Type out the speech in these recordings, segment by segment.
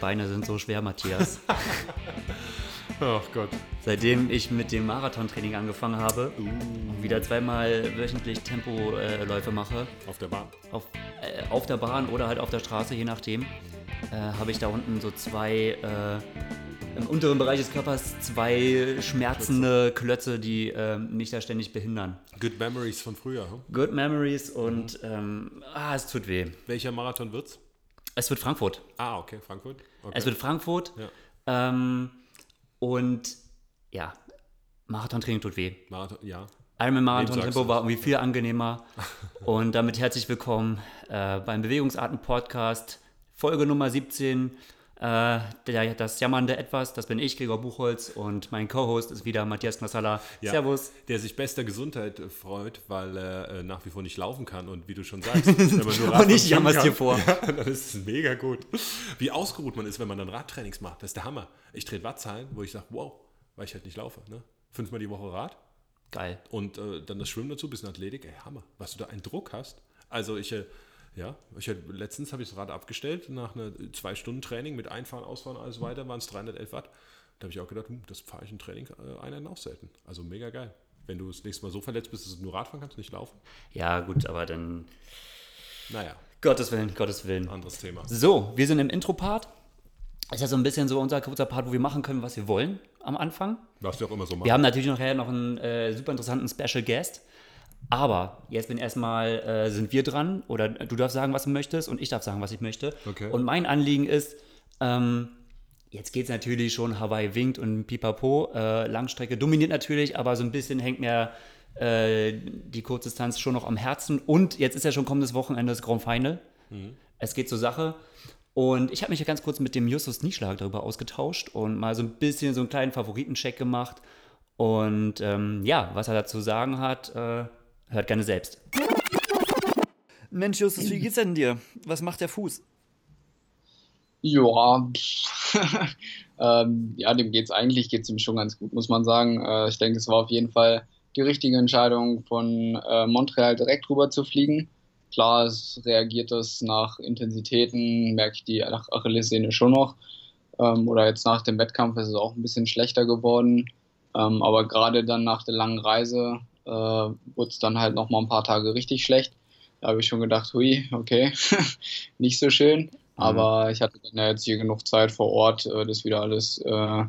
Beine sind so schwer, Matthias. Ach Gott. Seitdem ich mit dem Marathontraining angefangen habe und wieder zweimal wöchentlich Tempoläufe mache, Auf der Bahn. auf, äh, auf der Bahn oder halt auf der Straße, je nachdem, äh, habe ich da unten so zwei, äh, im unteren Bereich des Körpers zwei schmerzende Klötze, die äh, mich da ständig behindern. Good Memories von früher. Hm? Good Memories und ähm, ah, es tut weh. Welcher Marathon wird's? Es wird Frankfurt. Ah, okay, Frankfurt. Okay. Es wird Frankfurt. Ja. Ähm, und ja, Marathontraining tut weh. Marathon, ja. Ironman Marathon Tempo war irgendwie viel angenehmer. Und damit herzlich willkommen äh, beim Bewegungsarten Podcast, Folge Nummer 17. Äh, der, das jammernde Etwas, das bin ich, Gregor Buchholz, und mein Co-Host ist wieder Matthias Knassala. Ja, Servus. Der sich bester Gesundheit äh, freut, weil er äh, nach wie vor nicht laufen kann. Und wie du schon sagst, wenn man nur Rad Und ich jammer's dir vor. Ja, dann ist es mega gut. Wie ausgeruht man ist, wenn man dann Radtrainings macht. Das ist der Hammer. Ich trete Wattzahlen, wo ich sage, wow, weil ich halt nicht laufe. Ne? Fünfmal die Woche Rad Geil. und äh, dann das Schwimmen dazu, bisschen Athletik. Ey, Hammer. Was du da einen Druck hast. Also ich... Äh, ja, ich hatte, letztens habe ich das Rad abgestellt, nach einer zwei Stunden Training mit Einfahren, Ausfahren, alles weiter, waren es 311 Watt. Da habe ich auch gedacht, hm, das fahre ich im Training äh, Einheiten auch selten. Also mega geil. Wenn du das nächste Mal so verletzt bist, dass du nur Radfahren kannst, nicht laufen. Ja, gut, aber dann. Naja, Gottes Willen, Gottes Willen. anderes Thema. So, wir sind im Intro-Part. Ist ja so ein bisschen so unser kurzer Part, wo wir machen können, was wir wollen am Anfang. Was wir auch immer so machen. Wir haben natürlich nachher noch einen äh, super interessanten Special Guest. Aber jetzt bin erstmal äh, sind wir dran oder du darfst sagen, was du möchtest und ich darf sagen, was ich möchte. Okay. Und mein Anliegen ist, ähm, jetzt geht es natürlich schon Hawaii winkt und Pipapo. Äh, Langstrecke dominiert natürlich, aber so ein bisschen hängt mir äh, die Kurzdistanz schon noch am Herzen. Und jetzt ist ja schon kommendes Wochenende das Grand Final. Es geht zur Sache. Und ich habe mich ja ganz kurz mit dem Justus Nieschlag darüber ausgetauscht und mal so ein bisschen so einen kleinen Favoritencheck gemacht. Und ähm, ja, was er dazu zu sagen hat, äh, hört gerne selbst. Mensch, Justus, wie geht's denn dir? Was macht der Fuß? Ja, ähm, ja, dem geht's eigentlich geht's ihm schon ganz gut, muss man sagen. Äh, ich denke, es war auf jeden Fall die richtige Entscheidung, von äh, Montreal direkt rüber zu fliegen. Klar, es reagiert das nach Intensitäten, merke ich die nach Achillessehne schon noch. Ähm, oder jetzt nach dem Wettkampf ist es auch ein bisschen schlechter geworden. Ähm, aber gerade dann nach der langen Reise äh, wurde es dann halt noch mal ein paar Tage richtig schlecht. Da habe ich schon gedacht, hui, okay, nicht so schön. Aber ich hatte dann ja jetzt hier genug Zeit vor Ort, äh, das wieder alles äh,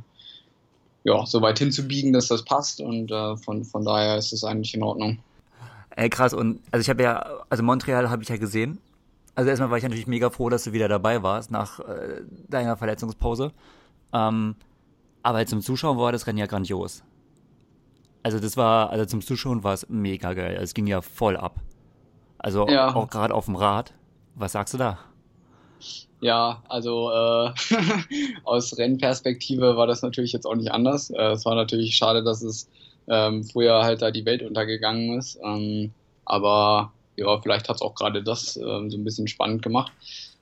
ja, so weit hinzubiegen, dass das passt. Und äh, von, von daher ist es eigentlich in Ordnung. Ey, krass. Und also ich habe ja, also Montreal habe ich ja gesehen. Also erstmal war ich natürlich mega froh, dass du wieder dabei warst nach äh, deiner Verletzungspause. Ähm, aber zum Zuschauen war das Rennen ja grandios. Also das war, also zum Zuschauen war es mega geil. Also es ging ja voll ab. Also Ja. auch gerade auf dem Rad. Was sagst du da? Ja, also äh, aus Rennperspektive war das natürlich jetzt auch nicht anders. Äh, es war natürlich schade, dass es ähm, früher halt da die Welt untergegangen ist. Ähm, aber ja, vielleicht hat es auch gerade das ähm, so ein bisschen spannend gemacht.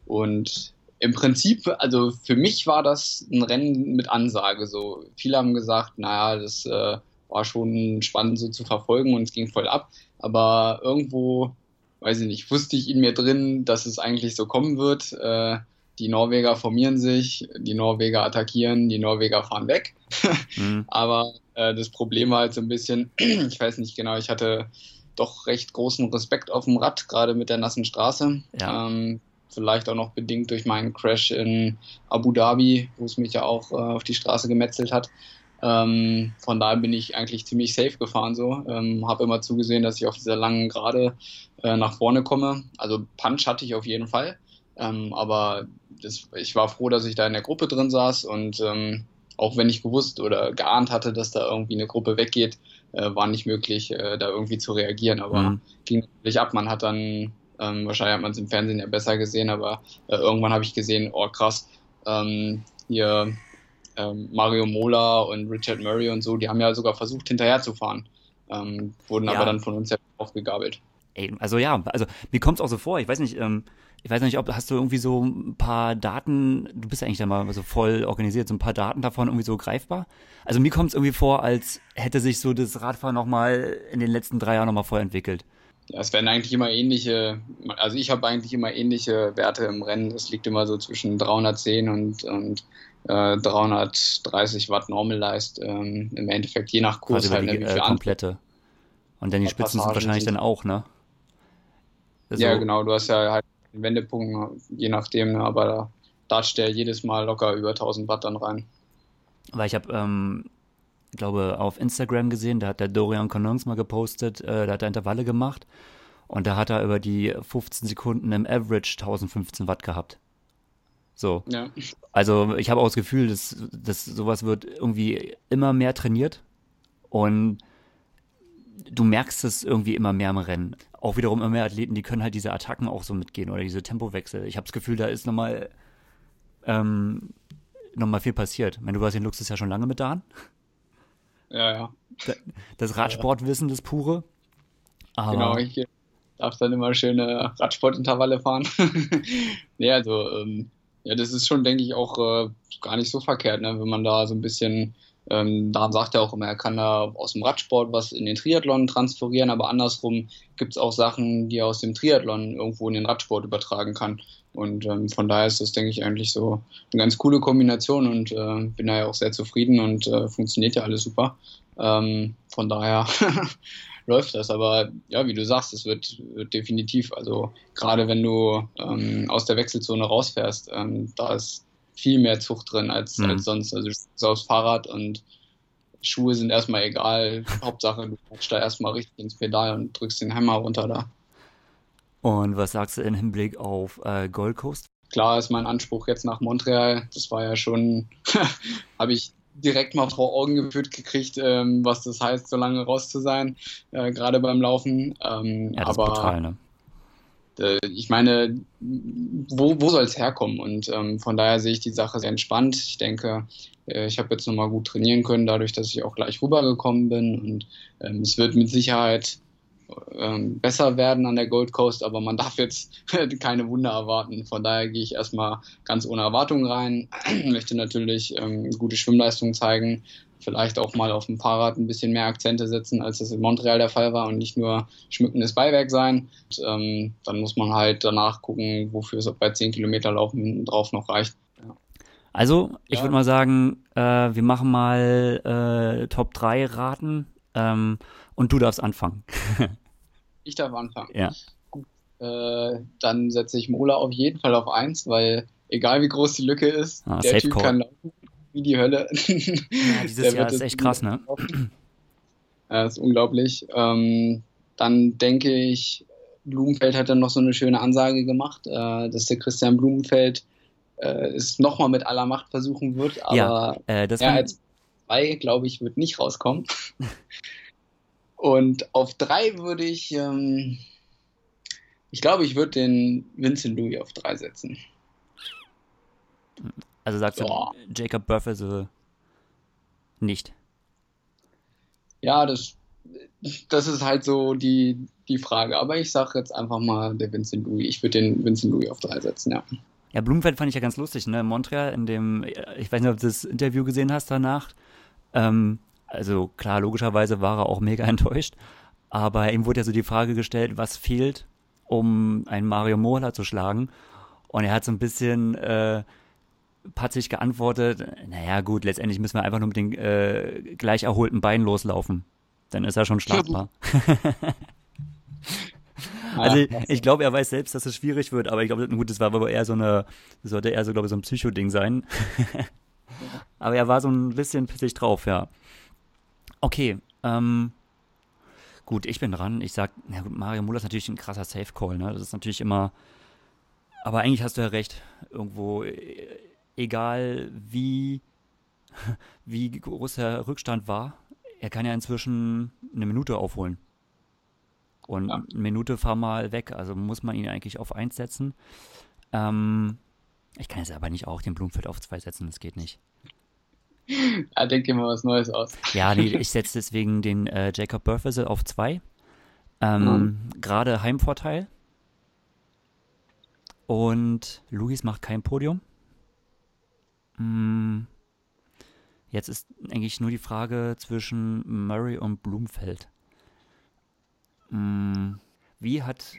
Und im Prinzip, also für mich war das ein Rennen mit Ansage. So viele haben gesagt, naja, das äh, war schon spannend so zu verfolgen und es ging voll ab. Aber irgendwo weiß ich nicht, wusste ich in mir drin, dass es eigentlich so kommen wird. Äh, die Norweger formieren sich, die Norweger attackieren, die Norweger fahren weg. Hm. Aber äh, das Problem war halt so ein bisschen, ich weiß nicht genau, ich hatte doch recht großen Respekt auf dem Rad, gerade mit der nassen Straße. Ja. Ähm, vielleicht auch noch bedingt durch meinen Crash in Abu Dhabi, wo es mich ja auch äh, auf die Straße gemetzelt hat. Ähm, von daher bin ich eigentlich ziemlich safe gefahren so. Ähm, habe immer zugesehen, dass ich auf dieser langen Gerade äh, nach vorne komme. Also Punch hatte ich auf jeden Fall. Ähm, aber das, ich war froh, dass ich da in der Gruppe drin saß und ähm, auch wenn ich gewusst oder geahnt hatte, dass da irgendwie eine Gruppe weggeht, äh, war nicht möglich, äh, da irgendwie zu reagieren. Aber Mhm. ging natürlich ab. Man hat dann, ähm, wahrscheinlich hat man es im Fernsehen ja besser gesehen, aber äh, irgendwann habe ich gesehen, oh krass, ähm, hier ähm, Mario Mola und Richard Murray und so, die haben ja sogar versucht, hinterher zu fahren. Ähm, wurden Ja. aber dann von uns ja aufgegabelt. Ey, also ja, also mir kommt es auch so vor, ich weiß nicht, ähm, ich weiß nicht, ob hast du irgendwie so ein paar Daten, du bist ja eigentlich da mal so voll organisiert, so ein paar Daten davon irgendwie so greifbar. Also mir kommt es irgendwie vor, als hätte sich so das Radfahren nochmal in den letzten drei Jahren nochmal voll entwickelt. Ja, es werden eigentlich immer ähnliche, also ich habe eigentlich immer ähnliche Werte im Rennen. Es liegt immer so zwischen 310 und, und äh, 330 Watt Normalized ähm, im Endeffekt, je nach Kurs halt. Die, ne, äh, komplette. Und dann die Spitzen sind wahrscheinlich sind. dann auch, ne? Also, ja, genau, du hast ja halt einen Wendepunkt, je nachdem, ne, aber da datscht der jedes Mal locker über 1000 Watt dann rein. Weil ich habe, ähm, glaube, auf Instagram gesehen, da hat der Dorian Connons mal gepostet, äh, da hat er Intervalle gemacht und da hat er über die 15 Sekunden im Average 1015 Watt gehabt. So. Ja. Also ich habe auch das Gefühl, dass, dass sowas wird irgendwie immer mehr trainiert und du merkst es irgendwie immer mehr im Rennen. Auch wiederum immer mehr Athleten, die können halt diese Attacken auch so mitgehen oder diese Tempowechsel. Ich habe das Gefühl, da ist nochmal ähm, noch viel passiert. Ich meine, du hast den Luxus ja schon lange mit da. Ja, ja. Das Radsportwissen, das pure. Aber genau, ich darf dann immer schöne Radsportintervalle fahren. nee, also, ähm, ja, das ist schon, denke ich, auch äh, gar nicht so verkehrt, ne, wenn man da so ein bisschen ähm, daran sagt er auch immer, er kann da aus dem Radsport was in den Triathlon transferieren, aber andersrum gibt es auch Sachen, die er aus dem Triathlon irgendwo in den Radsport übertragen kann. Und ähm, von daher ist das, denke ich, eigentlich so eine ganz coole Kombination und äh, bin da ja auch sehr zufrieden und äh, funktioniert ja alles super. Ähm, von daher läuft das. Aber ja, wie du sagst, es wird, wird definitiv, also gerade wenn du ähm, aus der Wechselzone rausfährst, ähm, da ist viel mehr Zucht drin als, mhm. als sonst. Also du bist aufs Fahrrad und Schuhe sind erstmal egal. Hauptsache, du patschst da erstmal richtig ins Pedal und drückst den Hammer runter da. Und was sagst du im Hinblick auf äh, Gold Coast? Klar ist mein Anspruch jetzt nach Montreal. Das war ja schon, habe ich direkt mal vor Augen geführt gekriegt, ähm, was das heißt, so lange raus zu sein, äh, gerade beim Laufen. Ähm, ja, das aber, ist brutal, ne? äh, ich meine, wo, wo soll es herkommen? Und ähm, von daher sehe ich die Sache sehr entspannt. Ich denke, äh, ich habe jetzt nochmal gut trainieren können, dadurch, dass ich auch gleich rübergekommen bin. Und ähm, es wird mit Sicherheit ähm, besser werden an der Gold Coast, aber man darf jetzt keine Wunder erwarten. Von daher gehe ich erstmal ganz ohne Erwartungen rein, möchte natürlich ähm, gute Schwimmleistung zeigen, vielleicht auch mal auf dem Fahrrad ein bisschen mehr Akzente setzen, als das in Montreal der Fall war und nicht nur schmückendes Beiwerk sein. Und, ähm, dann muss man halt danach gucken, wofür es bei 10 Kilometer Laufen drauf noch reicht. Ja. Also, ich ja. würde mal sagen, äh, wir machen mal äh, Top 3 Raten ähm, und du darfst anfangen. ich darf anfangen. Ja. Gut, äh, dann setze ich Mola auf jeden Fall auf 1, weil egal wie groß die Lücke ist, ah, der Typ Call. kann laufen wie die Hölle. Ja, dieses Jahr ist echt krass, ne? Ja, ist unglaublich. Ähm, dann denke ich, Blumenfeld hat dann noch so eine schöne Ansage gemacht, äh, dass der Christian Blumenfeld äh, es nochmal mit aller Macht versuchen wird, aber ja, äh, das er als zwei, glaube ich, wird nicht rauskommen. Und auf drei würde ich, ähm, ich glaube, ich würde den Vincent Louis auf drei setzen. Also sagst ja. du, Jacob Burfessel nicht? Ja, das, das ist halt so die, die Frage. Aber ich sage jetzt einfach mal der Vincent Louis. Ich würde den Vincent Louis auf drei setzen, ja. Ja, Blumenfeld fand ich ja ganz lustig, ne? In Montreal, in dem, ich weiß nicht, ob du das Interview gesehen hast danach. Ähm, also klar, logischerweise war er auch mega enttäuscht. Aber ihm wurde ja so die Frage gestellt, was fehlt, um einen Mario Mola zu schlagen. Und er hat so ein bisschen äh, patzig geantwortet, naja gut, letztendlich müssen wir einfach nur mit den äh, gleich erholten Beinen loslaufen. Dann ist er schon schlagbar. also ich glaube, er weiß selbst, dass es schwierig wird, aber ich glaube, gut, das war aber eher so eine, das sollte eher so, glaube ich, so ein Psycho-Ding sein. aber er war so ein bisschen pissig drauf, ja. Okay, ähm, gut, ich bin dran. Ich sag, na gut, Mario Muller ist natürlich ein krasser Safe-Call, ne? Das ist natürlich immer, aber eigentlich hast du ja recht. Irgendwo äh, egal wie, wie groß der Rückstand war, er kann ja inzwischen eine Minute aufholen. Und ja. eine Minute fahr mal weg, also muss man ihn eigentlich auf 1 setzen. Ähm, ich kann jetzt aber nicht auch den Blumenfeld auf 2 setzen, das geht nicht. Ja, denke mal was Neues aus. Ja, nee, ich setze deswegen den äh, Jacob Burfessel auf 2. Ähm, mhm. Gerade Heimvorteil. Und Luis macht kein Podium. Mm. Jetzt ist eigentlich nur die Frage zwischen Murray und Blumfeld. Mm. wie hat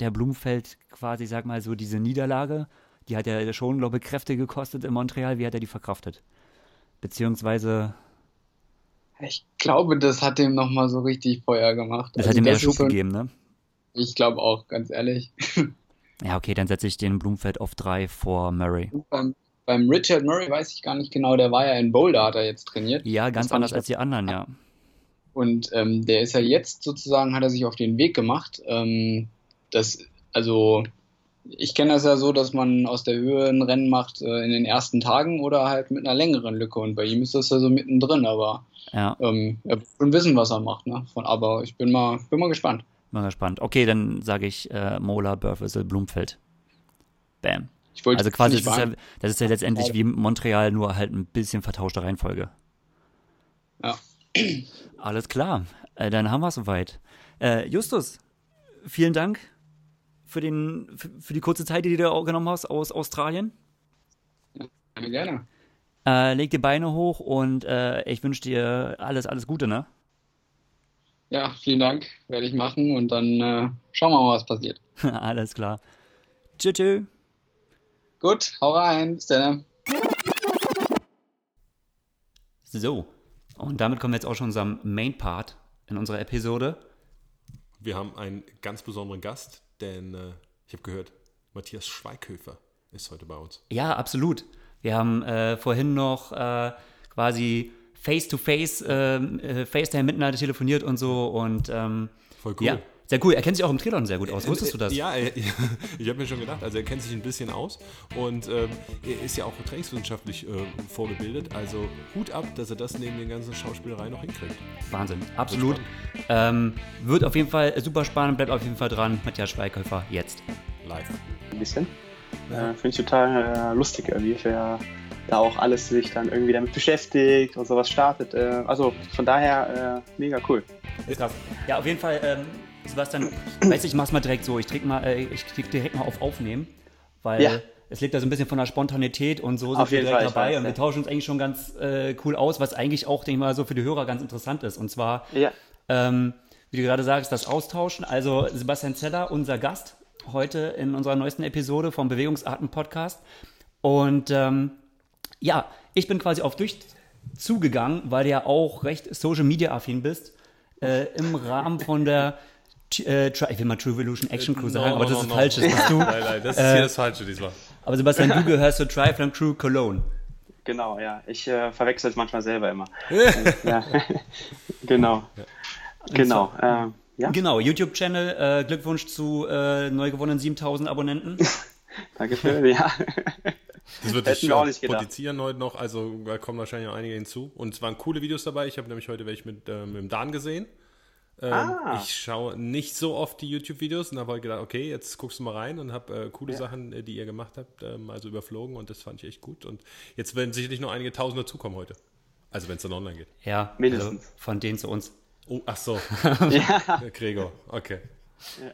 der Blumfeld quasi, sag mal so, diese Niederlage, die hat ja schon, glaube ich, Kräfte gekostet in Montreal, wie hat er die verkraftet? Beziehungsweise. Ich glaube, das hat ihm nochmal so richtig Feuer gemacht. Das also hat ihm mehr Schub so, gegeben, ne? Ich glaube auch, ganz ehrlich. Ja, okay, dann setze ich den Blumfeld auf drei vor Murray. Beim, beim, Richard Murray weiß ich gar nicht genau, der war ja in Boulder, hat er jetzt trainiert. Ja, ganz anders als die anderen, ja. Und ähm, der ist ja jetzt sozusagen, hat er sich auf den Weg gemacht. Ähm, das, also ich kenne das ja so, dass man aus der Höhe ein Rennen macht äh, in den ersten Tagen oder halt mit einer längeren Lücke. Und bei ihm ist das ja so mittendrin, aber ja. ähm, er wird schon wissen, was er macht. Ne? Von, aber ich bin mal, bin mal gespannt. Mal gespannt. Okay, dann sage ich äh, Mola, Burfessel, Blumfeld. Bam. also quasi, das ist, ja, das ist ja letztendlich wie Montreal, nur halt ein bisschen vertauschte Reihenfolge. Ja. Alles klar. Äh, dann haben wir es soweit. Äh, Justus, vielen Dank für, den, für, für, die kurze Zeit, die du dir genommen hast aus Australien. Ja, gerne. Äh, leg die Beine hoch und äh, ich wünsche dir alles, alles Gute, ne? Ja, vielen Dank, werde ich machen und dann äh, schauen wir mal, was passiert. Alles klar. Tschüss. tschüss. Gut, hau rein, bis dann. So, und damit kommen wir jetzt auch schon unserem Main Part in unserer Episode. Wir haben einen ganz besonderen Gast, denn äh, ich habe gehört, Matthias Schweighöfer ist heute bei uns. Ja, absolut. Wir haben äh, vorhin noch äh, quasi face-to-face, ähm, äh, FaceTime miteinander telefoniert und so. Und ähm, voll cool. Ja, sehr cool. Er kennt sich auch im Triathlon sehr gut aus. Wusstest du das? Ja, ich habe mir schon gedacht. Also er kennt sich ein bisschen aus und ähm, er ist ja auch trainingswissenschaftlich äh, vorgebildet. Also Hut ab, dass er das neben den ganzen Schauspielereien noch hinkriegt. Wahnsinn, absolut. Ähm, wird auf jeden Fall super spannend. Bleibt auf jeden Fall dran. Matthias Schweighöfer jetzt. Live. Ein bisschen. Äh, Finde ich total äh, lustig, wie er da auch alles sich dann irgendwie damit beschäftigt und sowas startet. Äh, also von daher äh, mega cool. Ist krass. Ja, auf jeden Fall, ähm, Sebastian, weiß ich, mach's mal direkt so. Ich klicke mal, äh, ich klick direkt mal auf Aufnehmen, weil ja. es liegt da so ein bisschen von der Spontanität und so sind wir direkt Fall, dabei weiß, und wir tauschen uns eigentlich schon ganz äh, cool aus, was eigentlich auch, denke ich mal, so für die Hörer ganz interessant ist. Und zwar, ja. ähm, wie du gerade sagst, das Austauschen. Also Sebastian Zeller, unser Gast heute in unserer neuesten Episode vom Bewegungsarten Podcast. Und ähm, ja, ich bin quasi auf dich zugegangen, weil du ja auch recht Social Media affin bist, äh, im Rahmen von der äh, ich will mal True Evolution Action Crew sagen, no, aber das no, ist no. falsch. Das bist du. Nein, nein, das ist äh, hier das Falsche diesmal. Aber Sebastian, du gehörst zur Triathlon Crew Cologne. Genau, ja. Ich äh, verwechsel es manchmal selber immer. ja. genau. Ja. Genau. Äh, ja. Genau, YouTube-Channel. Äh, Glückwunsch zu äh, neu gewonnenen 7000 Abonnenten. Dankeschön, ja. Das wird sich auch nicht potenzieren heute noch, also da kommen wahrscheinlich noch einige hinzu. Und es waren coole Videos dabei. Ich habe nämlich heute welche mit, äh, mit dem Dan gesehen. Ähm, ah. Ich schaue nicht so oft die YouTube-Videos und habe heute gedacht, okay, jetzt guckst du mal rein und habe äh, coole ja. Sachen, äh, die ihr gemacht habt, äh, mal so überflogen und das fand ich echt gut. Und jetzt werden sicherlich noch einige Tausend dazukommen heute. Also wenn es dann online geht. Ja, mindestens. Also von denen zu uns. Oh, ach so. ja. Gregor, okay. Ja.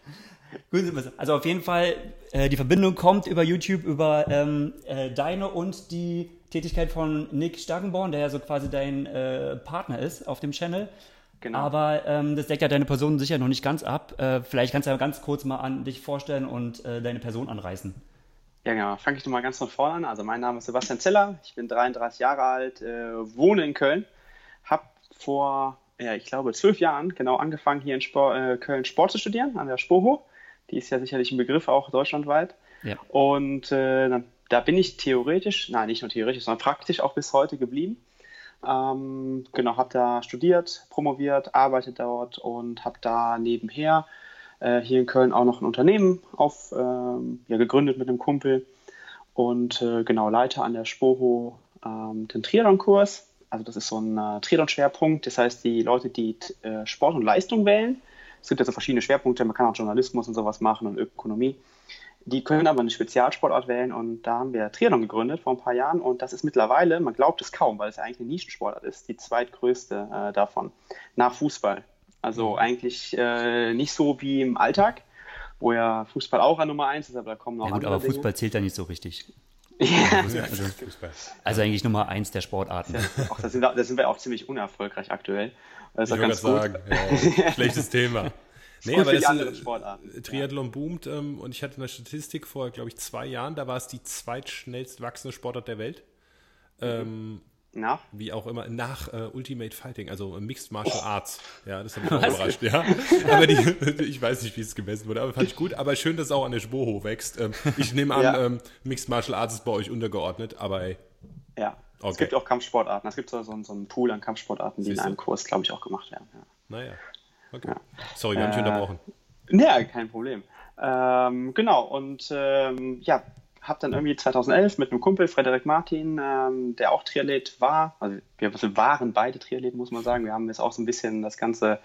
Also auf jeden Fall, äh, die Verbindung kommt über YouTube, über ähm, äh, deine und die Tätigkeit von Nick Starkenborn, der ja so quasi dein äh, Partner ist auf dem Channel. Genau. Aber ähm, das deckt ja deine Person sicher noch nicht ganz ab. Äh, vielleicht kannst du ja ganz kurz mal an dich vorstellen und äh, deine Person anreißen. Ja, genau. Fange ich nochmal ganz von vorne an. Also mein Name ist Sebastian Zeller, ich bin 33 Jahre alt, äh, wohne in Köln, habe vor, ja, ich glaube, zwölf Jahren genau angefangen, hier in Sport, Köln Sport zu studieren, an der Spoho. Die ist ja sicherlich ein Begriff auch deutschlandweit. Ja. Und äh, da bin ich theoretisch, nein, nicht nur theoretisch, sondern praktisch auch bis heute geblieben. Ähm, genau, habe da studiert, promoviert, arbeite dort und habe da nebenher äh, hier in Köln auch noch ein Unternehmen auf, ähm, ja, gegründet mit einem Kumpel und äh, genau leite an der Spoho ähm, den Triathlon-Kurs. Also das ist so ein äh, Triathlon-Schwerpunkt. Das heißt, die Leute, die äh, Sport und Leistung wählen, es gibt ja so verschiedene Schwerpunkte, man kann auch Journalismus und sowas machen und Ökonomie. Die können aber eine Spezialsportart wählen und da haben wir Triathlon gegründet vor ein paar Jahren und das ist mittlerweile, man glaubt es kaum, weil es eigentlich eine Nischensportart ist, die zweitgrößte äh, davon, nach Fußball. Also mhm. eigentlich äh, nicht so wie im Alltag, wo ja Fußball auch an Nummer eins ist, aber da kommen noch ja, gut, andere aber Fußball Dinge. zählt ja nicht so richtig. Ja. Also, also, eigentlich Nummer eins der Sportarten. Ja, auch, da, sind, da sind wir auch ziemlich unerfolgreich aktuell. Das ich wollte sagen, ja, schlechtes Thema. Nee, aber für die anderen äh, Sportarten. Triathlon boomt ähm, und ich hatte eine Statistik vor, glaube ich, zwei Jahren, da war es die zweitschnellst wachsende Sportart der Welt. Ähm, Na? wie auch immer, nach äh, Ultimate Fighting, also äh, Mixed Martial Arts. Ja, das hat mich auch überrascht, ja. Aber die, ich weiß nicht, wie es gemessen wurde, aber fand ich gut. Aber schön, dass es auch an der Schwoho wächst. Ähm, ich nehme an, Ja. ähm, Mixed Martial Arts ist bei euch untergeordnet, aber ey, Ja. Okay. Es gibt auch Kampfsportarten. Es gibt so, so, so einen Pool an Kampfsportarten, die Siehst in einem Kurs, glaube ich, auch gemacht werden. Ja. naja. Okay. Sorry, wir haben dich Äh, unterbrochen. Ja, kein Problem. Ähm, genau, und ähm, ja, habe dann irgendwie 2011 mit einem Kumpel, Frederik Martin, ähm, der auch Triathlet war, also wir waren beide Triathleten, muss man sagen. Wir haben jetzt auch so ein bisschen das Ganze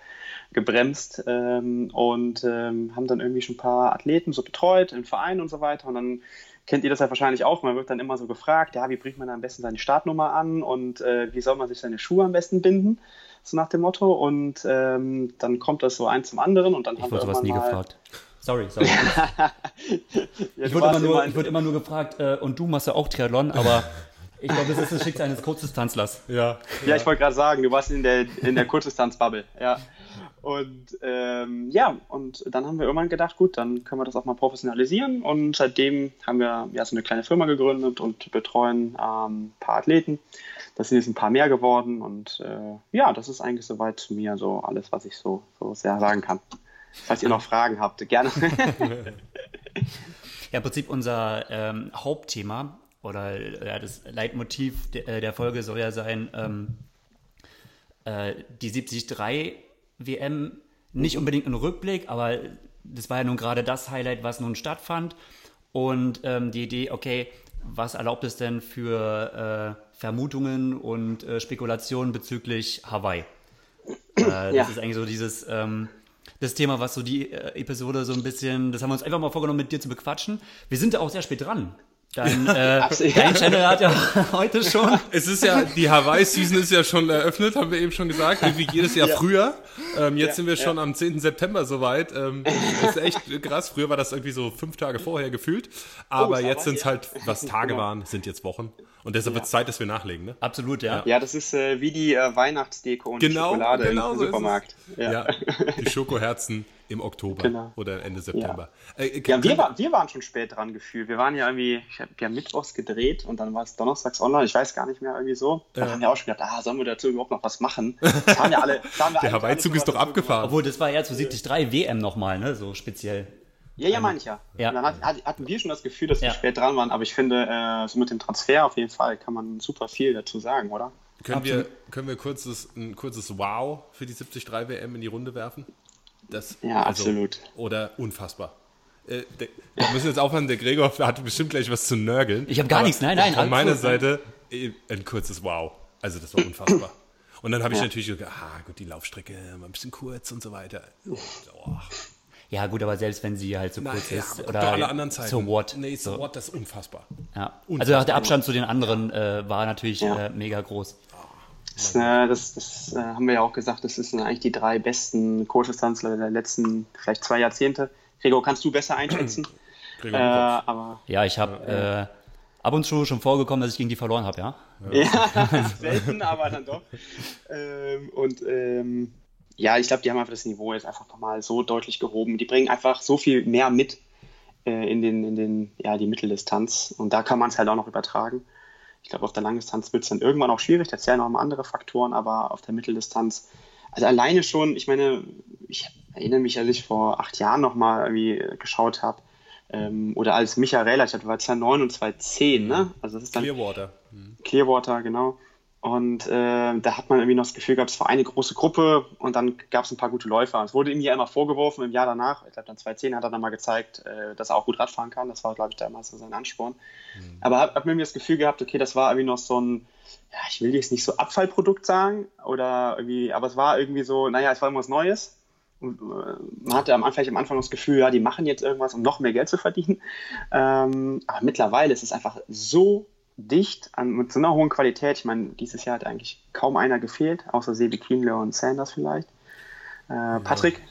gebremst ähm, und ähm, haben dann irgendwie schon ein paar Athleten so betreut im Verein und so weiter. Und dann kennt ihr das ja wahrscheinlich auch, man wird dann immer so gefragt, ja, wie bringt man am besten seine Startnummer an und äh, wie soll man sich seine Schuhe am besten binden? So nach dem Motto. Und ähm, dann kommt das so eins zum anderen und dann Ich haben wurde wir sowas nie irgendwann mal- gefragt. Sorry, sorry. Ja, Ich wurde immer, nur, immer- ich wurde immer nur gefragt, äh, und du machst ja auch Triathlon, aber ich glaube, das ist das Schicksal eines Kurzdistanzlers. Ja. Ja, ich wollte gerade sagen, du warst in der, in der Kurzdistanz-Bubble, ja. Und ähm, ja, und dann haben wir irgendwann gedacht, gut, dann können wir das auch mal professionalisieren. Und seitdem haben wir ja so eine kleine Firma gegründet und betreuen ähm, ein paar Athleten. Das sind jetzt ein paar mehr geworden. Und äh, ja, das ist eigentlich soweit zu mir so alles, was ich so, so sehr sagen kann. Falls ihr noch Fragen habt, gerne. Ja, im Prinzip unser ähm, Hauptthema oder ja, das Leitmotiv de, äh, der Folge soll ja sein, ähm, äh, die 73 WM, nicht unbedingt ein Rückblick, aber das war ja nun gerade das Highlight, was nun stattfand. Und ähm, die Idee, okay, was erlaubt es denn für äh, Vermutungen und äh, Spekulationen bezüglich Hawaii? Äh, das Ja. ist eigentlich so dieses ähm, das Thema, was so die äh, Episode so ein bisschen, das haben wir uns einfach mal vorgenommen, mit dir zu bequatschen. Wir sind da auch sehr spät dran. Dein, äh, dein Channel hat ja heute schon. Es ist ja, die Hawaii-Season ist ja schon eröffnet, haben wir eben schon gesagt, wie jedes Jahr früher. Ähm, jetzt Ja, sind wir schon am 10. September soweit. Ähm, das ist echt krass. Früher war das irgendwie so fünf Tage vorher gefühlt. Aber Oh, jetzt sind es ja. halt, was Tage waren, sind jetzt Wochen. Und deshalb wird es Zeit, dass wir nachlegen, ne? Absolut, ja. ja, das ist äh, wie die äh, Weihnachtsdeko und Genau, die Schokolade genau im so. Supermarkt. Ja. Die Schokoherzen im Oktober Genau. oder Ende September. Äh, Ja, könnt- wir, war, wir waren schon spät dran gefühlt. Wir waren ja irgendwie, ich hab, wir haben mittwochs gedreht und dann war es donnerstags online. Ich weiß gar nicht mehr irgendwie so. Da haben wir auch schon gedacht, ah, sollen wir dazu überhaupt noch was machen? Das haben ja alle. haben der Hawaii-Zug ist doch abgefahren. Obwohl, das war ja zu 73 WM nochmal, ne? So speziell. Ja, ja, meine ich ja. Ja. Und dann hat, hat, hatten wir schon das Gefühl, dass wir Ja. spät dran waren. Aber ich finde, äh, so mit dem Transfer auf jeden Fall kann man super viel dazu sagen, oder? Können wir, können wir kurzes, ein kurzes Wow für die 73 WM in die Runde werfen? Das, also, Ja, absolut. Oder unfassbar. Äh, der, wir müssen jetzt aufhören, der Gregor hat bestimmt gleich was zu nörgeln. Ich hab gar nichts, nein, nein, Von meiner gut. Seite äh, ein kurzes Wow. Also das war unfassbar. Und dann habe ich Ja. natürlich gedacht, ah gut, die Laufstrecke war ein bisschen kurz und so weiter. Oh, Ja, gut, aber selbst wenn sie halt so nein, kurz ja, ist. Oder alle anderen Zeiten. So what? Nee, so So. what, das ist unfassbar. Ja. Also auch der Abstand zu den anderen äh, war natürlich Ja. äh, mega groß. Das, äh, das, das äh, haben wir ja auch gesagt, das sind eigentlich die drei besten Kurzdistanzler der letzten vielleicht zwei Jahrzehnte. Gregor, kannst du besser einschätzen? äh, Gregor, aber Ja, ich habe äh, ab und zu schon vorgekommen, dass ich gegen die verloren habe, ja. Ja, selten, aber dann doch. Ähm, und ähm, ja, ich glaube, die haben einfach das Niveau jetzt einfach nochmal so deutlich gehoben. Die bringen einfach so viel mehr mit äh, in, den, in den, ja, die Mitteldistanz. Und da kann man es halt auch noch übertragen. Ich glaube, auf der Langdistanz wird es dann irgendwann auch schwierig. Da zählen noch mal andere Faktoren, aber auf der Mitteldistanz, also alleine schon, ich meine, ich erinnere mich, als ich vor acht Jahren nochmal irgendwie geschaut habe, ähm, oder als Michaela, ich glaube, war 2009 und 2010, ne? Also das ist dann Clearwater. Clearwater, genau. Und äh, da hat man irgendwie noch das Gefühl gehabt, es war eine große Gruppe und dann gab es ein paar gute Läufer. Es wurde ihm ja immer vorgeworfen, im Jahr danach, ich glaube dann 2010 hat er dann mal gezeigt, äh, dass er auch gut Radfahren kann. Das war, glaube ich, damals so sein Ansporn. Aber habe hab mir irgendwie das Gefühl gehabt, okay, das war irgendwie noch so ein, ja, ich will jetzt nicht so Abfallprodukt sagen, oder irgendwie, aber es war irgendwie so, naja, es war irgendwas Neues. Und, äh, man hatte am Anfang, am Anfang das Gefühl, ja, die machen jetzt irgendwas, um noch mehr Geld zu verdienen. Ähm, aber mittlerweile ist es einfach so dicht an, mit so einer hohen Qualität. Ich meine, dieses Jahr hat eigentlich kaum einer gefehlt, außer Sebi Kienle und Sanders vielleicht. Äh, Patrick.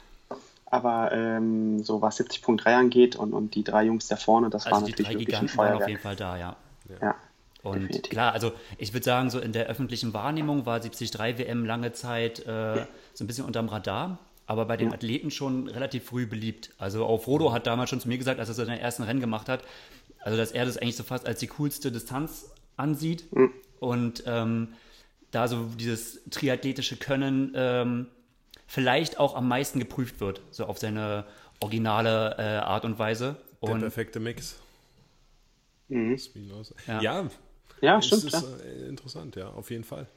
Aber ähm, so was 70.3 angeht und, und die drei Jungs da vorne, das war Also die natürlich drei wirklich ein Giganten waren auf jeden Fall da, ja. Ja. Und Definitiv. klar, also ich würde sagen, so in der öffentlichen Wahrnehmung war 73 WM lange Zeit äh, so ein bisschen unterm Radar. aber bei den Ja. Athleten schon relativ früh beliebt. Also auch Frodo hat damals schon zu mir gesagt, als er seine ersten Rennen gemacht hat, also dass er das eigentlich so fast als die coolste Distanz ansieht und ähm, da so dieses triathletische Können ähm, vielleicht auch am meisten geprüft wird, so auf seine originale äh, Art und Weise. Der Und perfekte Mix. Mhm. Ja. Ja, Ja, stimmt. ist Ja. äh, interessant, ja, auf jeden Fall.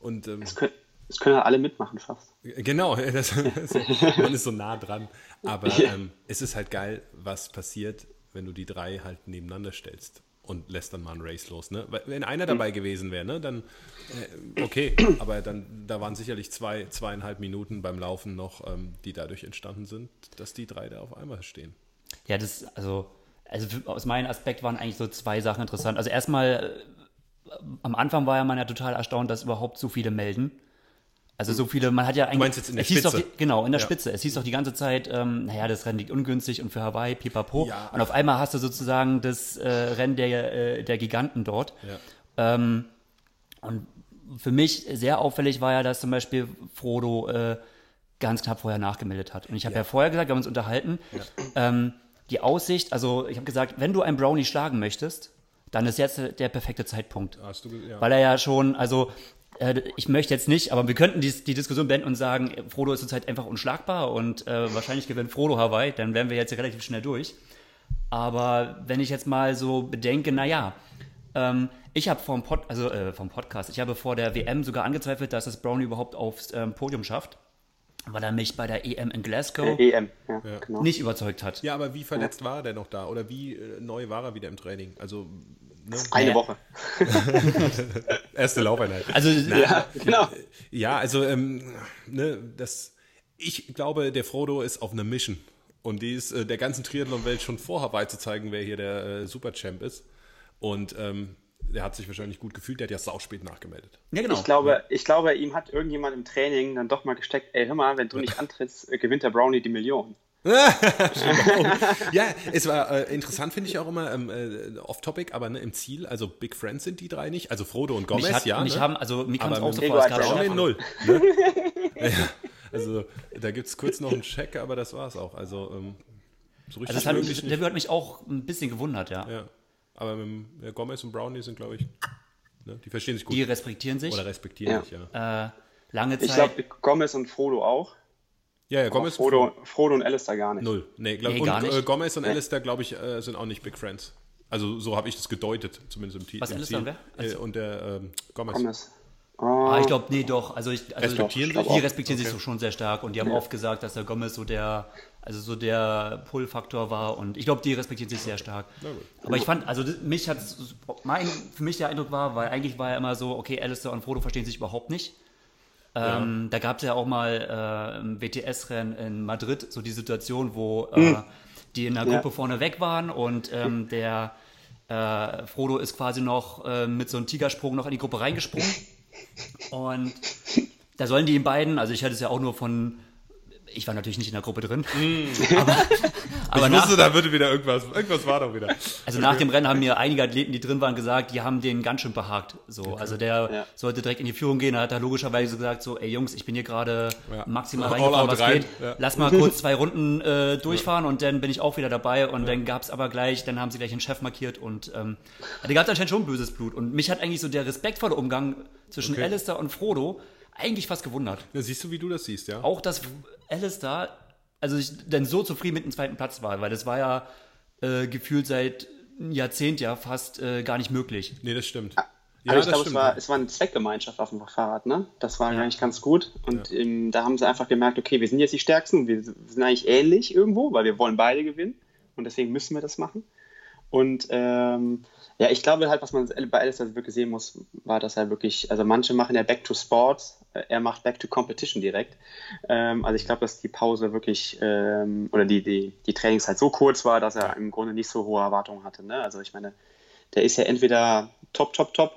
Und ähm, Es, können, es können halt alle mitmachen fast. Genau, das, das, man ist so nah dran. Aber Ja. ähm, es ist halt geil, was passiert, wenn du die drei halt nebeneinander stellst und lässt dann mal einen Race los. Ne? Weil, Wenn einer dabei gewesen wäre, ne, dann äh, okay, aber dann da waren sicherlich zwei, zweieinhalb Minuten beim Laufen noch, ähm, die dadurch entstanden sind, dass die drei da auf einmal stehen. Ja, das, also, also aus meinem Aspekt waren eigentlich so zwei Sachen interessant. Also erstmal, äh, am Anfang war ja man ja total erstaunt, dass überhaupt so viele melden. Also so viele, man hat ja eigentlich. meinst jetzt in der Spitze? die- genau, in der Ja. Spitze. Es hieß doch die ganze Zeit, ähm, naja, das Rennen liegt ungünstig und für Hawaii, pipapo. Ja. Und auf einmal hast du sozusagen das äh, Rennen der, äh, der Giganten dort. Ja. Ähm, und für mich sehr auffällig war ja, dass zum Beispiel Frodo äh, ganz knapp vorher nachgemeldet hat. Und ich habe ja. vorher gesagt, wir haben uns unterhalten, ähm, die Aussicht, also ich habe gesagt, wenn du einen Brownie schlagen möchtest, dann ist jetzt der perfekte Zeitpunkt. Hast du, ja. Weil er ja schon, also äh, ich möchte jetzt nicht, aber wir könnten die, die Diskussion beenden und sagen, äh, Frodo ist zurzeit einfach unschlagbar und äh, wahrscheinlich gewinnt Frodo Hawaii, dann wären wir jetzt relativ schnell durch. Aber wenn ich jetzt mal so bedenke, naja, ähm, ich habe vom, Pod, also, äh, vom Podcast, ich habe vor der WM sogar angezweifelt, dass das Brownie überhaupt aufs ähm, Podium schafft, weil er mich bei der EM in Glasgow Äh, EM, ja, genau. nicht überzeugt hat. ja, aber wie verletzt war der noch da? Oder wie äh, neu war er wieder im Training? Also, ne? Eine Ja. Woche. Erste Laufeinheit. Also Ja, genau. Ja, also ähm, ne, das, ich glaube, der Frodo ist auf einer Mission. Und die ist äh, der ganzen Triathlon-Welt schon vor Hawaii zu zeigen, wer hier der äh, Superchamp ist. Und ähm, der hat sich wahrscheinlich gut gefühlt, der hat ja sauspät nachgemeldet. ja, genau. Ich glaube, ich glaube, ihm hat irgendjemand im Training dann doch mal gesteckt, ey, hör mal, wenn du nicht antrittst, äh, gewinnt der Brownie die Million. Ja, es war äh, interessant, finde ich auch immer, ähm, äh, off-topic, aber ne, im Ziel, also Big Friends sind die drei nicht, also Frodo und Gomez, mich hat, ja. mich ne? haben, also mir kam es Aber auch so vor, Anfang- null. Ne? ja, also da gibt es kurz noch einen Check, aber das war's auch. Also ähm, so richtig Also das hat, möglich der nicht. hat mich auch ein bisschen gewundert, ja. Ja. Aber mit ja, Gomez und Brownie sind, glaube ich, ne, die verstehen sich gut. Die respektieren sich. Oder respektieren Ja. sich, ja. äh, lange Ich Zeit. glaube, Gomez und Frodo auch. Ja, ja, Gomez Frodo, Frodo und Alistair gar nicht. Null. Nee, glaub, Nee, und gar nicht. Äh, Gomez und Alistair, glaube ich, äh, sind auch nicht Big Friends. Also so habe ich das gedeutet, zumindest im, Ti- Was, im Alistair wer? Äh, und der ähm, Gomez. Gomez. Ah, ich glaube, nee, doch. Also, ich, also Respektieren die sich? Die respektieren sich so schon sehr stark und die haben oft gesagt, dass der Gomez so der, also so der Pull-Faktor war und ich glaube, die respektieren sich sehr stark. Aber ich fand, also mich hat, mein, für mich der Eindruck war, weil eigentlich war ja immer so, okay, Alistair und Frodo verstehen sich überhaupt nicht. Ähm, Da gab es ja auch mal äh, im WTS-Rennen in Madrid so die Situation, wo äh, die in der Ja. Gruppe vorne weg waren und ähm, der äh, Frodo ist quasi noch äh, mit so einem Tigersprung noch in die Gruppe reingesprungen. Und da sollen die beiden, also ich hatte es ja auch nur von, ich war natürlich nicht in der Gruppe drin, aber, aber ich nach, wusste, da würde wieder irgendwas, irgendwas war doch wieder. also nach dem Rennen haben mir einige Athleten, die drin waren, gesagt, die haben den ganz schön behagt. So, also der Ja. sollte direkt in die Führung gehen. Da hat er logischerweise gesagt, so, ey Jungs, ich bin hier gerade Ja. maximal All reingefahren, was rein, geht. ja. Lass mal kurz zwei Runden äh, durchfahren und dann bin ich auch wieder dabei. Und dann gab es aber gleich, dann haben sie gleich den Chef markiert und ähm, da gab es anscheinend schon böses Blut. Und mich hat eigentlich so der respektvolle Umgang zwischen Okay. Alistair und Frodo eigentlich fast gewundert. Ja, siehst du, wie du das siehst, ja? Auch, dass Alistair, also ich dann so zufrieden mit dem zweiten Platz war, weil das war ja äh, gefühlt seit einem Jahrzehnt ja fast äh, gar nicht möglich. Nee, das stimmt. Aber Ja, ich das glaube, es war, es war eine Zweckgemeinschaft auf dem Fahrrad, ne? Das war eigentlich ganz gut. Und ähm, da haben sie einfach gemerkt, okay, wir sind jetzt die Stärksten, wir sind eigentlich ähnlich irgendwo, weil wir wollen beide gewinnen. Und deswegen müssen wir das machen. Und ähm, ja, ich glaube halt, was man bei Alistair wirklich sehen muss, war, dass er wirklich, also manche machen ja Back to Sports, er macht Back to Competition direkt. Ähm, also ich glaube, dass die Pause wirklich, ähm, oder die, die, die Trainingszeit so kurz war, dass er im Grunde nicht so hohe Erwartungen hatte. Ne? Also ich meine, der ist ja entweder top, top, top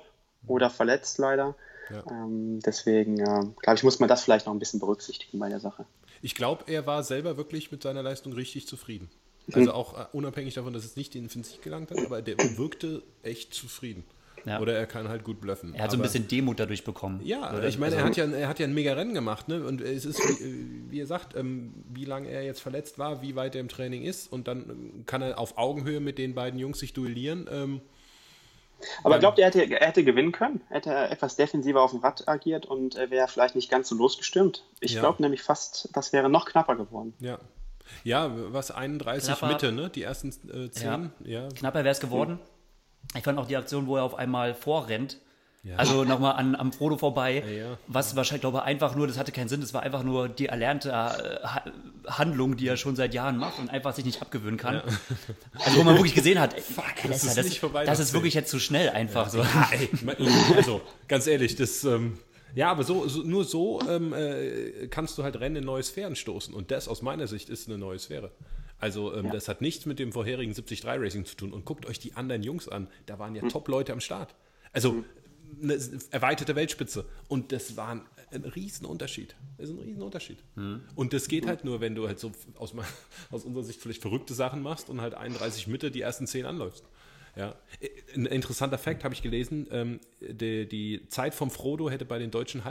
oder verletzt leider. Ja. Ähm, deswegen, äh, glaube ich, muss man das vielleicht noch ein bisschen berücksichtigen bei der Sache. Ich glaube, er war selber wirklich mit seiner Leistung richtig zufrieden. Also Mhm. auch äh, unabhängig davon, dass es nicht in den Sieg gelangt hat, aber der wirkte echt zufrieden. Ja. oder er kann halt gut bluffen. Er hat so ein bisschen Demut dadurch bekommen. Ja, Oder? ich meine, Also- er, hat ja, er hat ja ein mega Rennen gemacht, ne? Und es ist, wie, wie ihr sagt, ähm, wie lange er jetzt verletzt war, wie weit er im Training ist und dann ähm, kann er auf Augenhöhe mit den beiden Jungs sich duellieren. Ähm, Aber glaubt ihr, er hätte, er hätte gewinnen können? Hätte er etwas defensiver auf dem Rad agiert und er wäre vielleicht nicht ganz so losgestürmt? Ich Ja. glaube nämlich fast, das wäre noch knapper geworden. ja. Ja, was 31 Knapper. Mitte, ne? Die ersten äh, 10. Ja. Knapper wäre es geworden. Ich fand auch die Aktion, wo er auf einmal vorrennt. Ja. Also nochmal an, am Frodo vorbei. ja. Was wahrscheinlich, glaube ich, einfach nur, das hatte keinen Sinn, das war einfach nur die erlernte äh, Ha- Handlung, die er schon seit Jahren macht und einfach sich nicht abgewöhnen kann. Also wo man wirklich gesehen hat, ey, das ist das, nicht vorbei, das ist wirklich jetzt zu schnell einfach so. Also, ganz ehrlich, das. Ähm, ja, aber so, so, nur so ähm, äh, kannst du halt Rennen in neue Sphären stoßen. Und das aus meiner Sicht ist eine neue Sphäre. Also, ähm, das hat nichts mit dem vorherigen 73 Racing zu tun. Und guckt euch die anderen Jungs an. Da waren ja Top-Leute am Start. Also, eine erweiterte Weltspitze. Und das war ein, ein Riesenunterschied. Das ist ein Riesenunterschied. Und das geht halt nur, wenn du halt so aus, aus unserer Sicht vielleicht verrückte Sachen machst und halt 31 Mitte die ersten 10 anläufst. Ja. Ein interessanter Fakt habe ich gelesen, ähm, die, die Zeit vom Frodo hätte bei den deutschen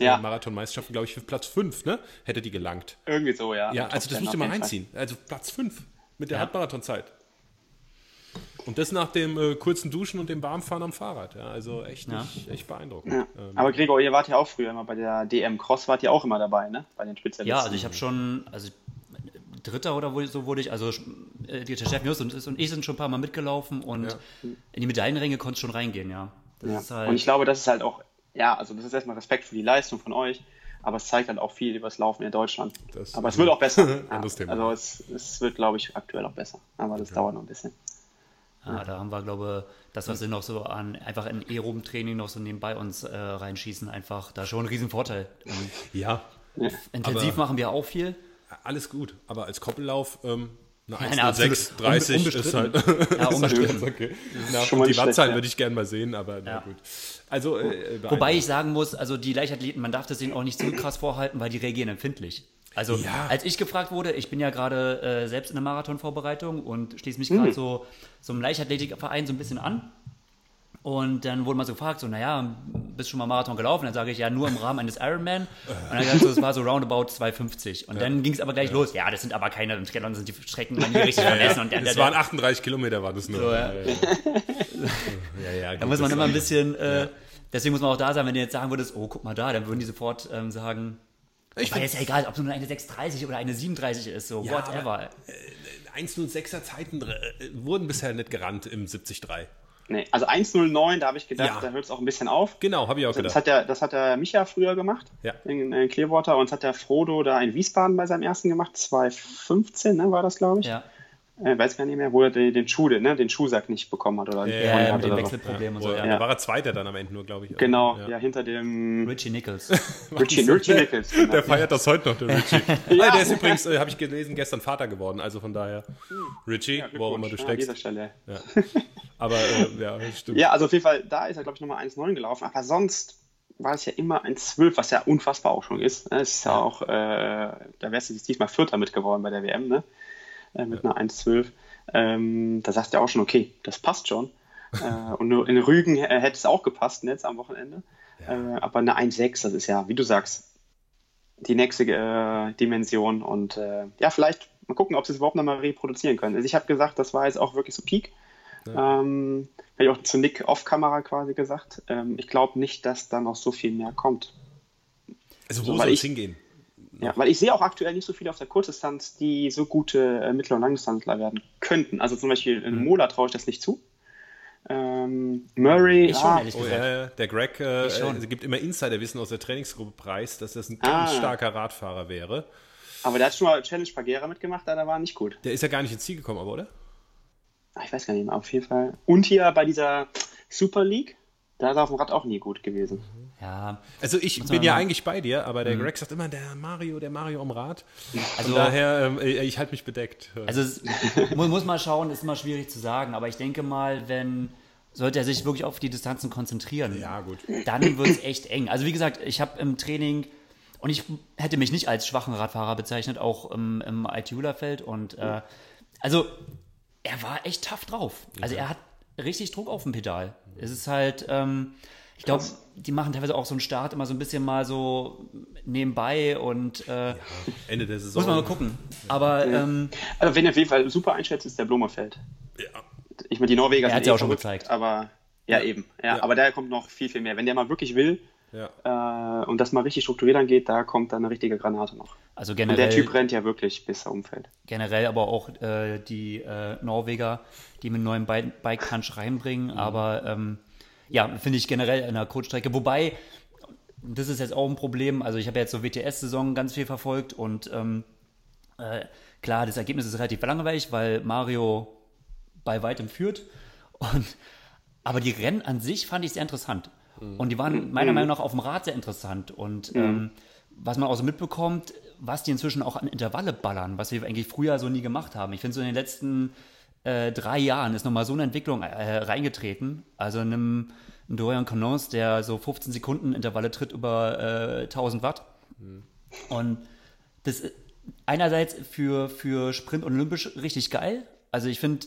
Ja. Halbmarathonmeisterschaften, glaube ich, für Platz 5, ne? Hätte die gelangt. Irgendwie so, ja. Ja, also das 10 musst du mal jeden Fall. reinziehen. Also Platz 5 mit der Ja. Halbmarathonzeit. Und das nach dem äh, kurzen Duschen und dem Warmfahren am Fahrrad. Ja, also echt, Ja. nicht, echt beeindruckend. Ja. Ähm, Aber Gregor, ihr wart ja auch früher immer bei der DM Cross, wart ihr auch immer dabei, ne? Bei den Spezialisten. Ja, also ich habe schon, also Dritter oder so wurde ich, also äh, der Chef Just und, und ich sind schon ein paar Mal mitgelaufen und Ja. in die Medaillenränge konnte schon reingehen, ja. Das Ja. ist halt, Und ich glaube, das ist halt auch, ja, also das ist erstmal Respekt für die Leistung von euch, aber es zeigt halt auch viel über das Laufen in Deutschland. Das- aber es wird auch besser. ja. Anderes Thema. Also es, es wird, glaube ich, aktuell auch besser. Aber das dauert noch ein bisschen. ja, da haben wir, glaube das, was wir noch so an, einfach in Aeroben-Training noch so nebenbei uns äh, reinschießen, einfach da schon einen riesen Vorteil. Ähm, ja, intensiv Aber- machen wir auch viel. Alles gut. Aber als Koppellauf ähm, eine Nein, 1,06, 30 ist halt. Ja, unbestritten. okay. Na, schon mal die Wattzahlen ja. würde ich gerne mal sehen, aber na Ja. gut. Also, äh, Wobei ich sagen muss, also die Leichtathleten, man darf das denen auch nicht zu krass vorhalten, weil die reagieren empfindlich. Also Ja. als ich gefragt wurde, ich bin ja gerade äh, selbst in der Marathonvorbereitung und schließe mich Hm. gerade so, so einem Leichtathletikverein so ein bisschen an. Und dann wurde mal so gefragt, so, naja, bist du schon mal Marathon gelaufen? Dann sage ich, ja, nur im Rahmen eines Ironman. Und dann gesagt, so, es war so roundabout 2,50. Und dann ging es aber gleich los. Ja, das sind aber keine, im Triathlon sind die Strecken dann nie richtig vermessen. Und der, es waren 38 Kilometer, war das nur. So, ja. ja, ja, Da muss man immer ein bisschen, äh, deswegen muss man auch da sein, wenn du jetzt sagen würdest, oh, guck mal da, dann würden die sofort ähm, sagen, Ich weil ist ja egal, ob es nur eine 630 oder eine 37 ist, so Ja, whatever. 1,06er Zeiten äh, wurden bisher nicht gerannt im 73. Nee, also 1.09, da habe ich gedacht, Ja. da hört es auch ein bisschen auf. Genau, habe ich auch Das gedacht. hat, der, das hat der Micha früher gemacht Ja. in, in Clearwater und das hat der Frodo da in Wiesbaden bei seinem ersten gemacht, 2015 ne, war das, glaube ich. ja, Äh, weiß gar nicht mehr, wo er den, den Schuh, ne, den Schuhsack nicht bekommen hat oder nicht Ja, ja, ja, mit dem oder so. Wechselproblem und so, Da ja. war er Zweiter dann am Ende nur, glaube ich. Genau, ja. Ja. hinter dem Richie Nichols. Richie, Richie Nichols. Genau. Der feiert das heute noch, der Richie. ja. Der ist übrigens, äh, habe ich gelesen, gestern Vater geworden. Also von daher, Richie, Ja, wo auch immer du Glückwunsch, ja, steckst. An dieser Stelle. Ja. Aber äh, ja, stimmt. Ja, also auf jeden Fall, da ist er, glaube ich, nochmal 1,9 gelaufen. Aber sonst war es ja immer 1,12, was ja unfassbar auch schon ist. Es ist ja auch, äh, da wärst du jetzt diesmal Vierter mit geworden bei der WM, ne? Äh, mit einer 1,12. Ähm, da sagst du ja auch schon, okay, das passt schon. äh, und nur in Rügen hätte es auch gepasst, jetzt am Wochenende. Äh, aber eine 1,6, das ist ja, wie du sagst, die nächste äh, Dimension. Und äh, ja, vielleicht mal gucken, ob sie es überhaupt nochmal reproduzieren können. Also ich habe gesagt, das war jetzt auch wirklich so Peak. Ähm, habe ich auch zu Nick off-Kamera quasi gesagt. Ähm, ich glaube nicht, dass da noch so viel mehr kommt. Also So, wo weil soll es hingehen? Ja, weil ich sehe auch aktuell nicht so viele auf der Kurzdistanz, die so gute äh, Mittel- und Langdistanzler werden könnten. Also zum Beispiel in Mola traue ich das nicht zu. Ähm, Murray, Ich schon, ah, Oh, ja, ja. Der Greg äh, äh, gibt immer Insiderwissen aus der Trainingsgruppe preis, dass das ein Ah. ganz starker Radfahrer wäre. aber der hat schon mal Challenge Pagera mitgemacht, da war nicht gut. Der ist ja gar nicht ins Ziel gekommen, aber oder? Ah, Ich weiß gar nicht mehr, auf jeden Fall. Und hier bei dieser Super League, da ist er auf dem Rad auch nie gut gewesen. Ja, Also ich bin ja mal- eigentlich bei dir, aber der Greg sagt immer, der Mario, der Mario am Rad. also, Von daher, ähm, ich, ich halte mich bedeckt. also es, muss, muss mal schauen, ist immer schwierig zu sagen, aber ich denke mal, wenn, sollte er sich wirklich auf die Distanzen konzentrieren, ja, gut. dann wird es echt eng. Also wie gesagt, ich habe im Training, und ich hätte mich nicht als schwachen Radfahrer bezeichnet, auch im, im ITUler-Feld. Und äh, also er war echt tough drauf. Also er hat richtig Druck auf dem Pedal. Es ist halt, ähm, ich glaube, die machen teilweise auch so einen Start immer so ein bisschen mal so nebenbei und äh, Ende der Saison. muss man mal gucken. Aber ähm, Also, wenn er auf jeden Fall super einschätzt, ist der Blumenfeld. Ja. Ich meine, die Norweger Er sind ja eh auch schon verrückt, gezeigt. Aber ja, eben. Ja, Ja. Aber da kommt noch viel, viel mehr. Wenn der mal wirklich will Ja. äh, und das mal richtig strukturiert angeht, da kommt dann eine richtige Granate noch. Also Und der generell, Typ rennt ja wirklich bis er umfällt. generell aber auch äh, die äh, Norweger, die mit neuen Bi- Bike-Punch reinbringen. Aber ähm, ja, finde ich generell in der Kurzstrecke. Wobei, das ist jetzt auch ein Problem. Also ich habe jetzt so WTS-Saison ganz viel verfolgt und ähm, äh, klar, das Ergebnis ist relativ langweilig, weil Mario bei weitem führt. Und, aber die Rennen an sich fand ich sehr interessant. Und die waren meiner Meinung nach auf dem Rad sehr interessant. Und ähm, was man auch so mitbekommt, was die inzwischen auch an Intervalle ballern, was wir eigentlich früher so nie gemacht haben. Ich finde, so in den letzten äh, drei Jahren ist nochmal so eine Entwicklung äh, reingetreten. Also in einem ein Dorian Canons, der so 15 Sekunden Intervalle tritt über äh, 1000 Watt. Und das ist einerseits für, für Sprint und Olympisch richtig geil. Also ich finde,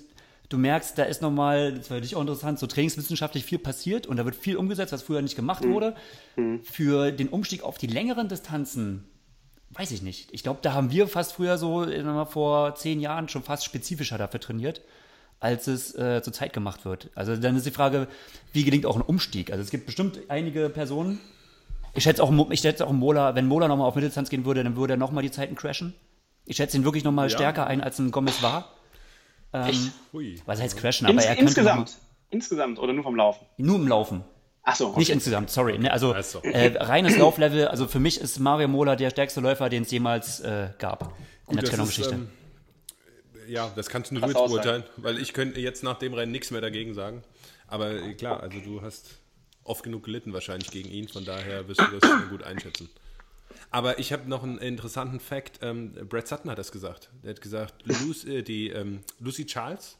du merkst, da ist nochmal, das war für dich auch interessant, so trainingswissenschaftlich viel passiert und da wird viel umgesetzt, was früher nicht gemacht wurde. Für den Umstieg auf die längeren Distanzen, weiß ich nicht. Ich glaube, da haben wir fast früher so mal, vor zehn Jahren schon fast spezifischer dafür trainiert, als es äh, zur Zeit gemacht wird. Also dann ist die Frage, wie gelingt auch ein Umstieg? Also es gibt bestimmt einige Personen, ich schätze auch, ich schätze auch Mola, wenn Mola nochmal auf Mitteldistanz gehen würde, dann würde er nochmal die Zeiten crashen. Ich schätze ihn wirklich nochmal Ja. stärker ein, als ein Gomez war. Ähm, Hui. was heißt crashen? Aber Ins, er insgesamt. Insgesamt oder nur vom Laufen? nur im Laufen. Achso. Nicht insgesamt, sorry. Ne, also Also. äh, reines Lauflevel, also für mich ist Mario Mola der stärkste Läufer, den es jemals äh, gab in Gut, der das ist, Trennungsgeschichte. ähm, ja, das kannst nur du Krass jetzt beurteilen, weil ich könnte jetzt nach dem Rennen nichts mehr dagegen sagen. Aber äh, klar, also du hast oft genug gelitten wahrscheinlich gegen ihn, von daher wirst du das gut einschätzen. Aber ich habe noch einen interessanten Fact. Ähm, Brad Sutton hat das gesagt. Er hat gesagt, Lucy, äh, die, ähm, Lucy Charles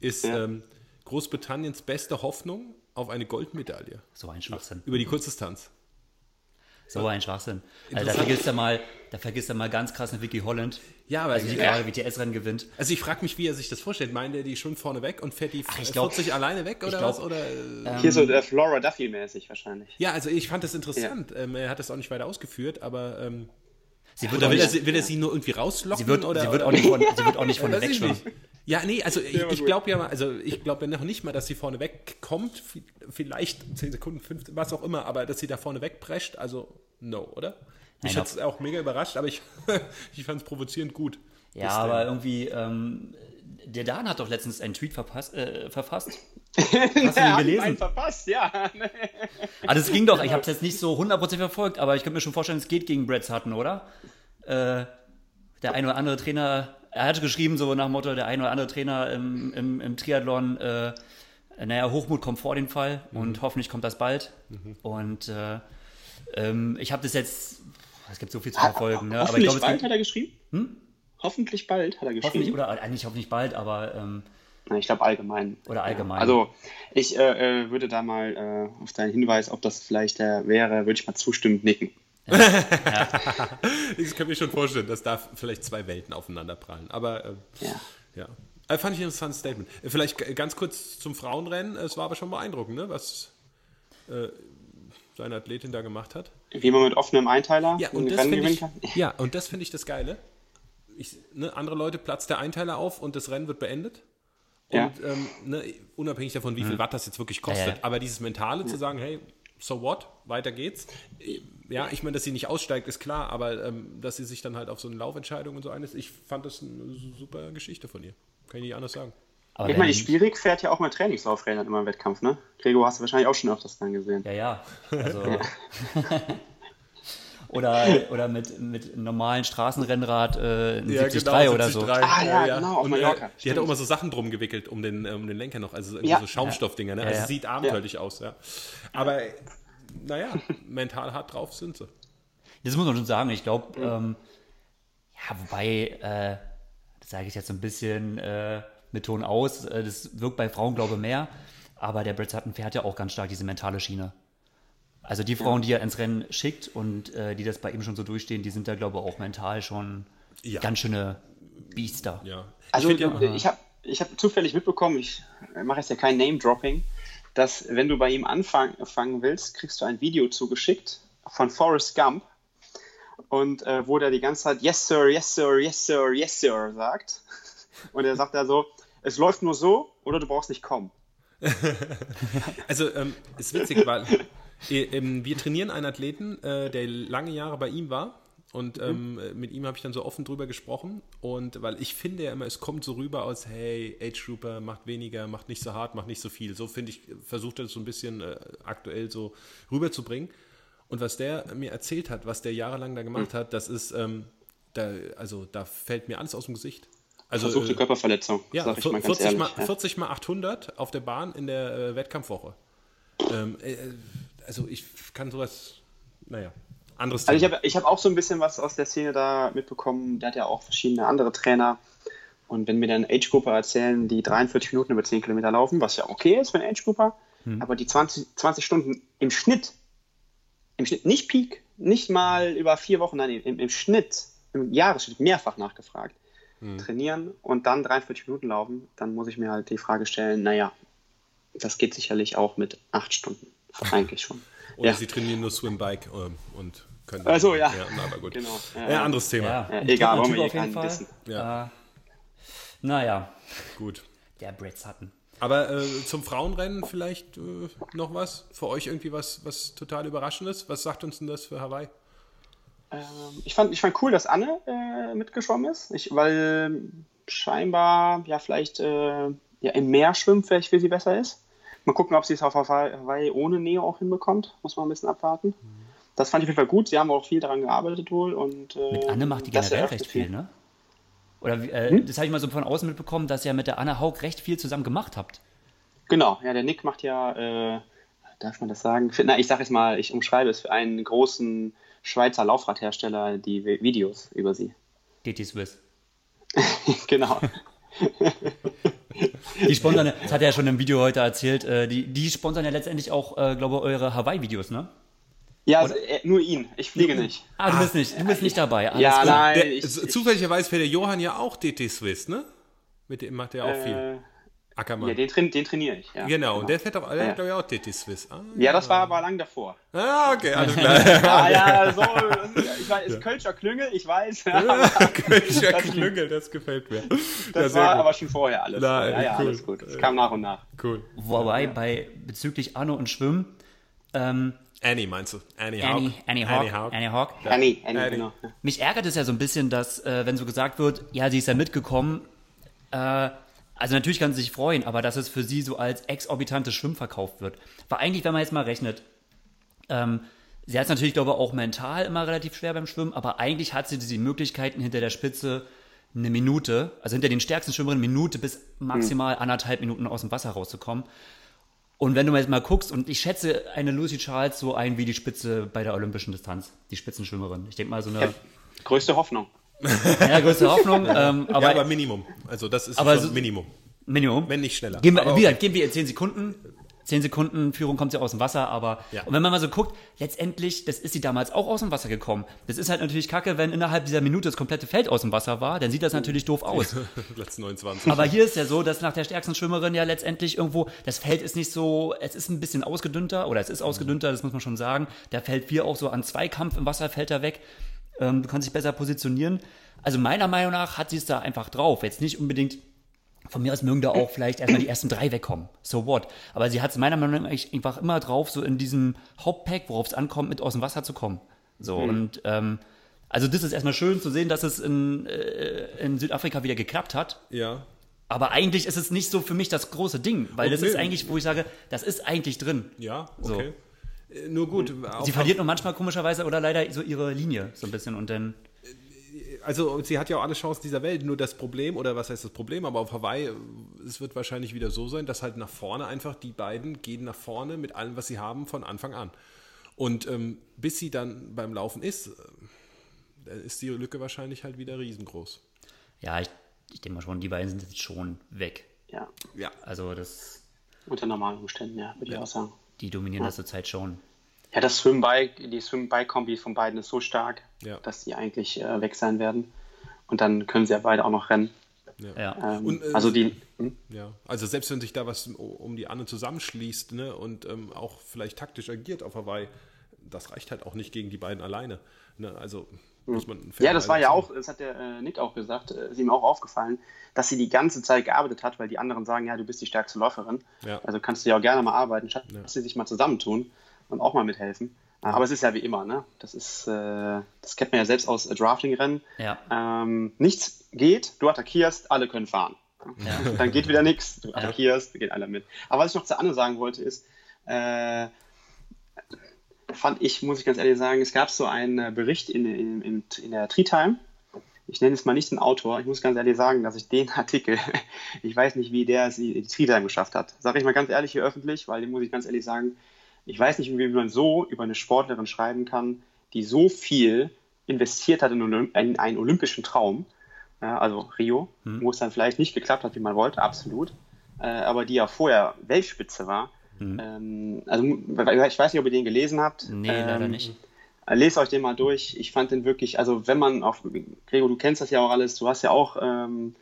ist Ja. ähm, Großbritanniens beste Hoffnung auf eine Goldmedaille so ein Schwachsinn. über die Kurzdistanz. So ein Schwachsinn. Also da vergisst er mal, da vergisst er mal ganz krass eine Vicky Holland, Ja, aber also die gerade WTS-Rennen gewinnt. Also ich frage mich, wie er sich das vorstellt. Meint er die schon vorne weg und fährt die ich glaub- 40 alleine weg oder glaub, was? Oder, äh, Hier so der Flora Duffy-mäßig wahrscheinlich. ja, also ich fand das interessant. Ähm, er hat das auch nicht weiter ausgeführt, aber ähm, Sie wird, oder will, er, nicht, sie- will er sie nur irgendwie rauslocken? sie wird, oder, sie wird auch nicht von, sie wird auch nicht von Weiß weg ich schwimmen. nicht. Ja, nee, also ich, ich glaube ja mal, also ich glaube ja noch nicht mal, dass sie vorne wegkommt, Vi- vielleicht 10 Sekunden, 15, was auch immer, aber dass sie da vorne wegprescht, also no, oder? Mich hat es auch mega überrascht, aber ich, ich fand es provozierend gut. Ja, Das, aber ähm, irgendwie, ähm, der Dan hat doch letztens einen Tweet verpasst, äh, verfasst. Hast du einen gelesen? verpasst, ja. Also es ging doch, ich habe es jetzt nicht so 100% verfolgt, aber ich könnte mir schon vorstellen, es geht gegen Brad Sutton, oder? Äh, der ein oder andere Trainer, er hatte geschrieben so nach dem Motto, der ein oder andere Trainer im, im, im Triathlon, äh, naja, Hochmut kommt vor den Fall und hoffentlich kommt das bald. Und äh, ähm, ich habe das jetzt, es gibt so viel zu verfolgen, ne? aber ich Hoffentlich glaube, es bald hat er geschrieben. Hoffentlich bald hat er hoffentlich, geschrieben. oder eigentlich hoffentlich bald, aber ähm, ich glaube allgemein. Oder allgemein. Ja. Also ich äh, äh, würde da mal äh, auf deinen Hinweis, ob das vielleicht der wäre, würde ich mal zustimmend nicken. Kann ich mir schon vorstellen, dass da vielleicht zwei Welten aufeinander prallen. Aber ähm, Ja. ja. Äh, fand ich ein interessantes Statement. Äh, Vielleicht ganz kurz zum Frauenrennen. Es war aber schon beeindruckend, ne? was äh, seine Athletin da gemacht hat. Wie man mit offenem Einteiler Ja, und das Rennen finde gewinnen ich, kann. ja, und das finde ich das Geile. Ich, ne, andere Leute platzt der Einteiler auf und das Rennen wird beendet. Ja. Und ähm, ne, unabhängig davon, wie viel Watt das jetzt wirklich kostet. Ja, ja. Aber dieses Mentale zu sagen, hey, so what, weiter geht's. Ja, ich meine, dass sie nicht aussteigt, ist klar, aber ähm, dass sie sich dann halt auf so eine Laufentscheidung und so eines, ich fand das eine super Geschichte von ihr. Kann ich nicht anders sagen. aber Ich meine, die Spielrig fährt ja auch mal Trainingslaufrädern immer im Wettkampf, ne? Gregor hast du wahrscheinlich auch schon öfters dann gesehen. Ja, ja. Also, oder, oder mit, mit einem normalen Straßenrennrad äh, ein 73 oder so. Ah, ja, genau, auf Und, Mallorca, Äh, die stimmt. hat auch immer so Sachen drum gewickelt um den, äh, um den Lenker noch, also irgendwie Ja. so Schaumstoffdinger, ne? Ja, Also ja. sieht abenteuerlich aus, ja. Aber naja, mental hart drauf sind sie. Das muss man schon sagen. Ich glaube, ähm, ja, wobei, äh, das sage ich jetzt so ein bisschen äh, mit Ton aus, äh, das wirkt bei Frauen, glaube ich, mehr. Aber der Brett Sutton fährt ja auch ganz stark diese mentale Schiene. Also die Frauen, die er ins Rennen schickt und äh, die das bei ihm schon so durchstehen, die sind da, glaube ich, auch mental schon Ja. ganz schöne Biester. Ja. Also ich find ja, ich habe ich hab zufällig mitbekommen, ich mache jetzt ja kein Name-Dropping, dass wenn du bei ihm anfangen willst, kriegst du ein Video zugeschickt von Forrest Gump und äh, wo der die ganze Zeit Yes Sir, Yes Sir, Yes Sir, Yes Sir sagt. Und er sagt da so, es läuft nur so oder du brauchst nicht kommen. also ähm, ist witzig, weil äh, wir trainieren einen Athleten, äh, der lange Jahre bei ihm war. Und mhm. ähm, mit ihm habe ich dann so offen drüber gesprochen. Und weil ich finde ja immer, es kommt so rüber aus, hey, Age Trooper, macht weniger, macht nicht so hart, macht nicht so viel. So finde ich, versucht er das so ein bisschen äh, aktuell so rüberzubringen. Und was der mir erzählt hat, was der jahrelang da gemacht mhm. hat, das ist, ähm, da, also da fällt mir alles aus dem Gesicht. Also, Versuchte äh, Körperverletzung. Ja, sag ich 40, mal, ganz ehrlich, mal, 40 mal 800 auf der Bahn in der äh, Wettkampfwoche. Ähm, äh, also ich kann sowas, naja, anderes Thema. Also ich habe ich hab auch so ein bisschen was aus der Szene da mitbekommen. Der hat ja auch verschiedene andere Trainer. Und wenn mir dann Age-Grupper erzählen, die 43 Minuten über 10 Kilometer laufen, was ja okay ist für einen Age-Grupper, hm. aber die 20, 20 Stunden im Schnitt, im Schnitt, nicht Peak, nicht mal über vier Wochen, nein, im, im Schnitt, im Jahresschnitt mehrfach nachgefragt hm. trainieren und dann 43 Minuten laufen, dann muss ich mir halt die Frage stellen, naja, das geht sicherlich auch mit acht Stunden. Eigentlich schon. Oder ja. sie trainieren nur Swimbike ähm, und können. Also ja. ja aber gut. Genau. Ja, ja, anderes Thema. Ja, egal, warum wir keinen wissen. Ja. Äh, naja. Gut. Der Brett Sutton. Aber äh, zum Frauenrennen vielleicht äh, noch was? Für euch irgendwie was, was total Überraschendes? Was sagt uns denn das für Hawaii? Ähm, ich, fand, ich fand cool, dass Anne äh, mitgeschwommen ist, ich, weil scheinbar ja vielleicht äh, ja, im Meer schwimmen vielleicht für sie besser ist. Mal gucken, ob sie es auf Hawaii ohne Neo auch hinbekommt. Muss man ein bisschen abwarten. Das fand ich auf jeden Fall gut. Sie haben auch viel daran gearbeitet wohl. Und, äh, mit Anne macht die generell recht viel, viel, ne? Oder äh, hm? das habe ich mal so von außen mitbekommen, dass ihr mit der Anne Haug recht viel zusammen gemacht habt. Genau, ja, der Nick macht ja, äh, darf man das sagen? Na, ich sage jetzt mal, ich umschreibe es für einen großen Schweizer Laufradhersteller die Videos über sie. DT Swiss. genau. die sponsern, das hat er ja schon im Video heute erzählt, äh, die, die sponsern ja letztendlich auch, äh, glaube ich, eure Hawaii-Videos, ne? Ja, also, äh, nur ihn. Ich fliege nicht. Ah, du bist nicht, du bist nicht dabei. Alles ja, gut. nein. Der, ich, zufälligerweise fährt der Johann ja auch DT Swiss, ne? Mit dem macht er auch äh, viel. Ackermann. Ja, den, train den trainiere ich. Ja, genau, und der fährt auch, ja. glaube ich, auch TT Swiss. Ah, ja, das war aber lang davor. Ah, okay, alles klar. ah, ja, so, ich weiß, ist ja. Kölscher Klüngel, ich weiß. Kölscher Klüngel, das gefällt mir. Das war gut. aber schon vorher alles. Na, ja, ja, cool. alles gut. Das kam nach und nach. Cool. Wobei, bei, bezüglich Anno und Schwimmen, ähm, Annie meinst du? Annie Hawk. Annie, Annie Hawk. Annie Hawk. Annie, Hawk. Annie, Annie, Annie. genau. Mich ärgert es ja so ein bisschen, dass, äh, wenn so gesagt wird, ja, sie ist ja mitgekommen, äh, also natürlich kann sie sich freuen, aber dass es für sie so als exorbitantes Schwimmen verkauft wird. War eigentlich, wenn man jetzt mal rechnet, ähm, sie hat es natürlich, glaube ich, auch mental immer relativ schwer beim Schwimmen, aber eigentlich hat sie die Möglichkeiten hinter der Spitze eine Minute, also hinter den stärksten Schwimmerinnen eine Minute bis maximal anderthalb Minuten aus dem Wasser rauszukommen. Und wenn du jetzt mal guckst, und ich schätze eine Lucy Charles so ein wie die Spitze bei der olympischen Distanz, die Spitzenschwimmerin. Ich denke mal so eine. Ja, größte Hoffnung. Ja, größte Hoffnung. Ähm, aber, ja, aber Minimum. Also das ist aber so, Minimum. Minimum. Wenn nicht schneller. Gehen wir, aber, okay. gehen wir in 10 Sekunden. 10 Sekunden Führung kommt sie aus dem Wasser, aber ja. und wenn man mal so guckt, letztendlich, das ist sie damals auch aus dem Wasser gekommen. Das ist halt natürlich kacke, wenn innerhalb dieser Minute das komplette Feld aus dem Wasser war, dann sieht das natürlich doof aus. Platz 29. Aber hier ist ja so, dass nach der stärksten Schwimmerin ja letztendlich irgendwo, das Feld ist nicht so, es ist ein bisschen ausgedünnter, oder es ist ausgedünnter, das muss man schon sagen. Da fällt wir auch so an Zweikampf im Wasser, fällt er weg. Ähm, du kannst dich besser positionieren. Also meiner Meinung nach hat sie es da einfach drauf. Jetzt nicht unbedingt, von mir aus mögen da auch vielleicht erstmal die ersten drei wegkommen. So what? Aber sie hat es meiner Meinung nach einfach immer drauf, so in diesem Hauptpack, worauf es ankommt, mit aus dem Wasser zu kommen. So mhm. und ähm, also das ist erstmal schön zu sehen, dass es in, äh, in Südafrika wieder geklappt hat. Ja. Aber eigentlich ist es nicht so für mich das große Ding, weil okay. das ist eigentlich, wo ich sage, das ist eigentlich drin. Ja, okay. So. Äh, nur gut. Sie verliert nur manchmal komischerweise oder leider so ihre Linie so ein bisschen und dann also sie hat ja auch alle Chancen dieser Welt. Nur das Problem, oder was heißt das Problem, aber auf Hawaii, es wird wahrscheinlich wieder so sein, dass halt nach vorne einfach die beiden gehen nach vorne mit allem, was sie haben, von Anfang an. Und ähm, bis sie dann beim Laufen ist, äh, ist die Lücke wahrscheinlich halt wieder riesengroß. Ja, ich, ich denke mal schon, die beiden sind jetzt schon weg. Ja. Ja. Also das. Unter normalen Umständen, ja, würde ja. ich auch sagen. Die dominieren ja. das zurzeit schon. Ja, das Swim-Bike, die Swim-Bike-Kombi von beiden ist so stark, ja. dass die eigentlich äh, weg sein werden. Und dann können sie ja beide auch noch rennen. Ja. Ähm, Und, äh, also die, hm? Ja, also selbst wenn sich da was um die Anne zusammenschließt ne, und ähm, auch vielleicht taktisch agiert auf Hawaii, das reicht halt auch nicht gegen die beiden alleine. Ne? Also muss man Ja, das war ja auch, das hat der äh, Nick auch gesagt, äh, ist ihm auch aufgefallen, dass sie die ganze Zeit gearbeitet hat, weil die anderen sagen, ja, du bist die stärkste Läuferin. Ja. Also kannst du ja auch gerne mal arbeiten, statt dass sie sich mal zusammentun und auch mal mithelfen. Äh, Aber es ist ja wie immer, ne? Das ist, äh, das kennt man ja selbst aus äh, Drafting-Rennen. Ja. Ähm, nichts geht, du attackierst, alle können fahren. Dann geht wieder nichts, du attackierst, gehen alle mit. Aber was ich noch zu Anne sagen wollte, ist, äh, fand ich, muss ich ganz ehrlich sagen, es gab so einen äh, Bericht in, in, in, in der Tree Time. Ich nenne es mal nicht den Autor. Ich muss ganz ehrlich sagen, dass ich den Artikel, ich weiß nicht, wie der es in die Tree Time geschafft hat. Sage ich mal ganz ehrlich hier öffentlich, weil den muss ich ganz ehrlich sagen, ich weiß nicht, wie man so über eine Sportlerin schreiben kann, die so viel investiert hat in, Olymp in einen olympischen Traum, also Rio, wo es dann vielleicht nicht geklappt hat, wie man wollte, absolut, äh, aber die ja vorher Weltspitze war. Ähm, also ich weiß nicht, ob ihr den gelesen habt. Nee, leider Ähm, nicht. Lest euch den mal durch. Ich fand den wirklich, also wenn man auf, Gregor, du kennst das ja auch alles, du hast ja auch ähm,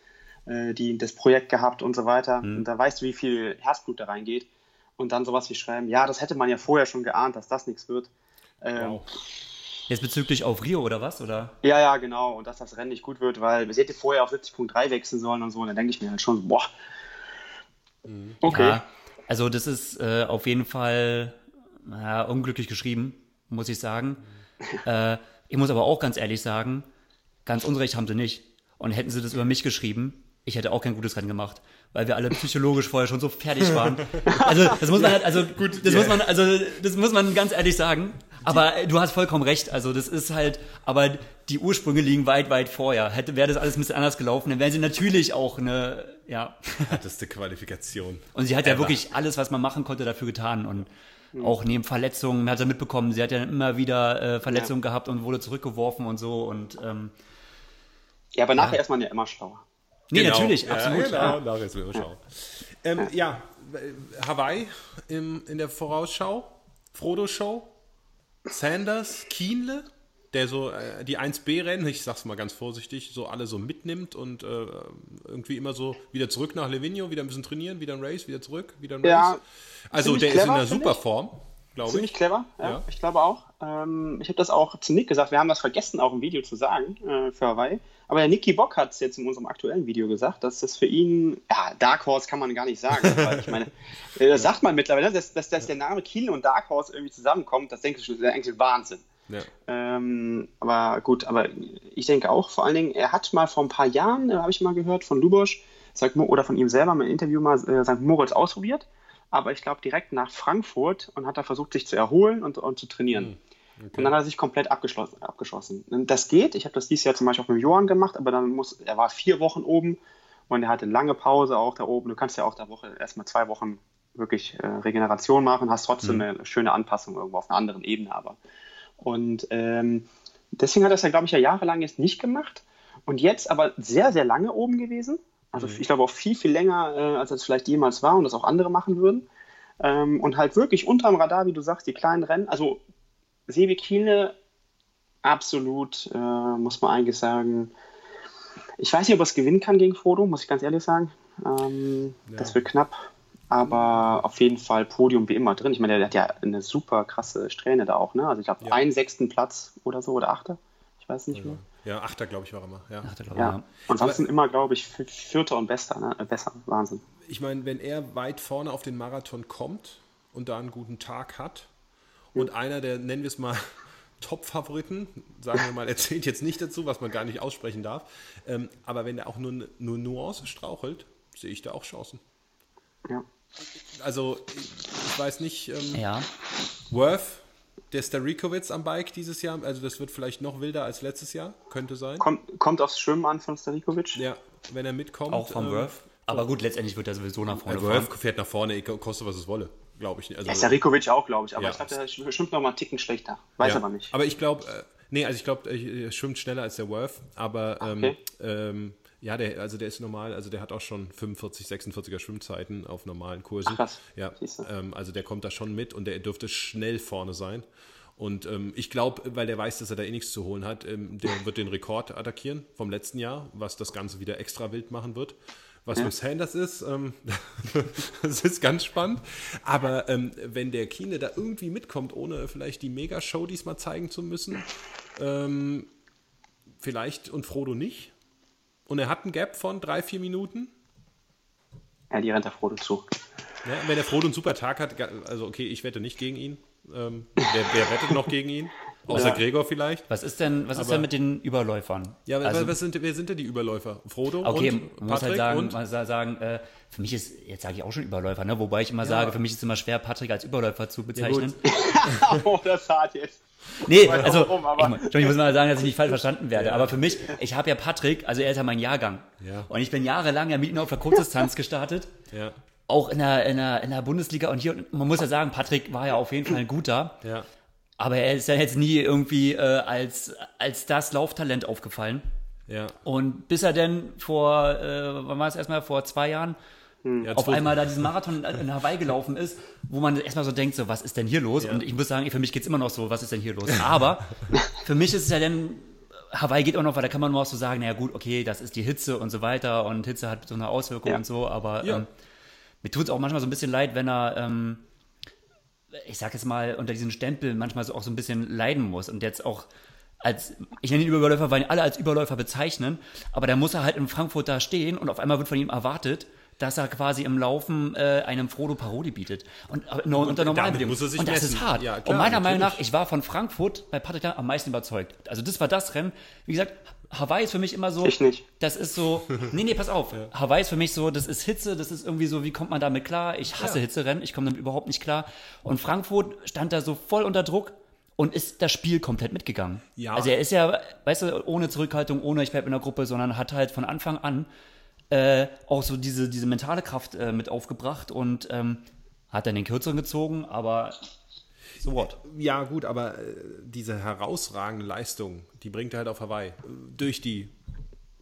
äh, die, das Projekt gehabt und so weiter. Und da weißt du, wie viel Herzblut da reingeht. Und dann sowas wie schreiben, ja, das hätte man ja vorher schon geahnt, dass das nichts wird. Ähm, Wow. Jetzt bezüglich auf Rio oder was? Oder? Ja, ja, genau. Und dass das Rennen nicht gut wird, weil sie hätte vorher auf 70.3 wechseln sollen und so. Und dann denke ich mir halt schon, boah. Okay. Ja, also das ist äh, auf jeden Fall ja, unglücklich geschrieben, muss ich sagen. Äh, ich muss aber auch ganz ehrlich sagen, ganz unrecht haben sie nicht. Und hätten sie das über mich geschrieben, ich hätte auch kein gutes Rennen gemacht, weil wir alle psychologisch vorher schon so fertig waren. Also das muss man halt, also gut, das muss man, also das muss man ganz ehrlich sagen. Aber äh, du hast vollkommen recht. Also das ist halt, aber die Ursprünge liegen weit, weit vorher. Hätte wäre das alles ein bisschen anders gelaufen, dann wären sie natürlich auch eine, ja. Härteste Qualifikation. Und sie hat ja Ever. wirklich alles, was man machen konnte, dafür getan. Und auch neben Verletzungen, man hat ja mitbekommen, sie hat ja immer wieder äh, Verletzungen gehabt und wurde zurückgeworfen und so. Und ähm, Ja, aber nachher ist man ja immer schlauer. nee, Genau. natürlich, ja, absolut. Genau, Ja. nachher ist wir schauen. Ähm, ja, Hawaii im, in der Vorausschau, Frodo-Show, Sanders, Kienle, der so äh, die 1B-Rennen, ich sag's mal ganz vorsichtig, so alle so mitnimmt und äh, irgendwie immer so wieder zurück nach Livigno, wieder ein bisschen trainieren, wieder ein Race, wieder zurück, wieder ein Race. Ja, also ziemlich der ist in clever, einer super ich. Form, glaube Ziemlich ich. clever, ja, Ja. ich glaube auch. Ähm, ich habe das auch zu Nick gesagt, wir haben das vergessen, auch im Video zu sagen äh, für Hawaii. Aber der Nicky Bock hat es jetzt in unserem aktuellen Video gesagt, dass das für ihn, ja, Dark Horse kann man gar nicht sagen. weil ich meine, äh, das sagt man mittlerweile, dass, dass, dass der Name Kiel und Dark Horse irgendwie zusammenkommt, das denke ich, das ist eigentlich Wahnsinn. Ja. Ähm, aber gut, aber ich denke auch, vor allen Dingen, er hat mal vor ein paar Jahren, äh, habe ich mal gehört, von Lubosch, St. Mo oder von ihm selber mal im Interview mal äh, St. Moritz ausprobiert, aber ich glaube direkt nach Frankfurt und hat da versucht, sich zu erholen und, und zu trainieren. Und dann hat er sich komplett abgeschlossen, abgeschossen. Das geht, ich habe das dieses Jahr zum Beispiel auch mit Johann gemacht, aber dann muss, er war vier Wochen oben und er hatte lange Pause auch da oben. Du kannst ja auch der Woche erstmal zwei Wochen wirklich äh, Regeneration machen, hast trotzdem eine schöne Anpassung irgendwo auf einer anderen Ebene aber. Und ähm, deswegen hat er es ja, glaube ich, ja jahrelang jetzt nicht gemacht. Und jetzt aber sehr, sehr lange oben gewesen. Also ich glaube auch viel, viel länger, äh, als es vielleicht jemals war und das auch andere machen würden. Ähm, und halt wirklich unterm Radar, wie du sagst, die kleinen Rennen. Also Sebi Kiele, absolut, äh, muss man eigentlich sagen. Ich weiß nicht, ob er es gewinnen kann gegen Frodo, muss ich ganz ehrlich sagen. Ähm, Das wird knapp. Aber auf jeden Fall Podium wie immer drin. Ich meine, der hat ja eine super krasse Strähne da auch, ne? Also ich glaube, Ja. einen sechsten Platz oder so oder achter. Ich weiß nicht mehr. ja, Achter, glaube ich, war er immer. Ja. Ach, da glaube ich, Ja. ja. Und sonst sind immer, glaube ich, vi- Vierter und Bester, ne? Äh, besser. Wahnsinn. ich meine, wenn er weit vorne auf den Marathon kommt und da einen guten Tag hat und einer der, nennen wir es mal, Top-Favoriten, sagen wir mal, erzählt jetzt nicht dazu, was man gar nicht aussprechen darf, ähm, aber wenn er auch nur, nur Nuance strauchelt, sehe ich da auch Chancen. Ja. Also, ich, weiß nicht, ähm, ja. Worth, der Starikowitz am Bike dieses Jahr, also das wird vielleicht noch wilder als letztes Jahr, könnte sein. Kommt, kommt aufs Schwimmen an von Starikovic. Ja, wenn er mitkommt. Auch vom ähm, Worth. Aber gut, letztendlich wird er sowieso nach vorne Also fahren. Worth fährt nach vorne, koste was es wolle, glaube ich. nicht. Also, Ja, Starikovic auch, glaube ich. Aber Ja. ich glaube, der sch- schwimmt noch mal einen Ticken schlechter. Weiß Ja, aber nicht. Aber ich glaube, äh, nee, also ich glaube, er schwimmt schneller als der Worth, aber ähm, Okay. ähm, ja, der, also der ist normal, also der hat auch schon 45, 46er Schwimmzeiten auf normalen Kursen. Ach, krass. Ja, ähm, also der kommt da schon mit und der dürfte schnell vorne sein. Und ähm, ich glaube, weil der weiß, dass er da eh nichts zu holen hat, ähm, der wird den Rekord attackieren vom letzten Jahr, was das Ganze wieder extra wild machen wird. Was ja. mit Sanders ist, ähm, das ist ganz spannend. Aber ähm, wenn der Kine da irgendwie mitkommt, ohne vielleicht die Mega-Show diesmal zeigen zu müssen, ähm, vielleicht und Frodo nicht. Und er hat einen Gap von drei, vier Minuten. Ja, die rennt der Frodo zu. Ja, wenn der Frodo einen super Tag hat, also okay, ich wette nicht gegen ihn. Ähm, wer, wer, wettet noch gegen ihn? Außer ja. Gregor vielleicht. Was ist denn, was Aber, ist denn mit den Überläufern? Ja, also, was sind, wer sind denn die Überläufer? Frodo okay, und man muss halt sagen, und? Man sagen äh, für mich ist, jetzt sage ich auch schon Überläufer, ne? wobei ich immer ja. sage, für mich ist es immer schwer, Patrick als Überläufer zu bezeichnen. Ja, oh, das hart jetzt. Nee, also warum, ich, ich, muss mal sagen, dass ich nicht falsch verstanden werde. Ja. Aber für mich, ich habe ja Patrick, also er ist ja mein Jahrgang. Ja. Und ich bin jahrelang ja mit ihm auf der Kurzdistanz gestartet. Ja. Auch in der, in, der, in der Bundesliga. Und hier, man muss ja sagen, Patrick war ja auf jeden Fall ein guter. Ja. Aber er ist ja jetzt nie irgendwie äh, als, als das Lauftalent aufgefallen. Ja. Und bis er denn vor, äh, wann war es erstmal, vor zwei Jahren, hm. ja, auf einmal da diesen Marathon in Hawaii gelaufen ist, wo man erstmal so denkt, so, was ist denn hier los? Ja. Und ich muss sagen, für mich geht es immer noch so, was ist denn hier los? Aber für mich ist es ja dann, Hawaii geht auch noch, weil da kann man nur auch so sagen, naja gut, okay, das ist die Hitze und so weiter und Hitze hat so eine Auswirkung ja. und so, aber ähm, mir tut es auch manchmal so ein bisschen leid, wenn er ähm, ich sag jetzt mal, unter diesen Stempel manchmal so auch so ein bisschen leiden muss und jetzt auch als, ich nenne ihn Überläufer, weil ihn alle als Überläufer bezeichnen, aber da muss er halt in Frankfurt da stehen und auf einmal wird von ihm erwartet, dass er quasi im Laufen äh, einem Frodo Parodie bietet. Und äh, no, unter normalen Bedingungen. Und das messen. ist hart. Ja, klar, und meiner natürlich. Meinung nach, ich war von Frankfurt bei Patrick am meisten überzeugt. Also das war das Rennen. Wie gesagt, Hawaii ist für mich immer so. Ich nicht. Das ist so. Nee, nee, pass auf. Hawaii ist für mich so, das ist Hitze, das ist irgendwie so, wie kommt man damit klar? Ich hasse ja. Hitzerennen, ich komme damit überhaupt nicht klar. Und Frankfurt stand da so voll unter Druck und ist das Spiel komplett mitgegangen. Ja. Also er ist ja, weißt du, ohne Zurückhaltung, ohne ich bleibe in der Gruppe, sondern hat halt von Anfang an äh, auch so diese, diese mentale Kraft äh, mit aufgebracht und ähm, hat dann den Kürzeren gezogen, aber so what? Ja, gut, aber äh, diese herausragende Leistung, die bringt er halt auf Hawaii. Durch die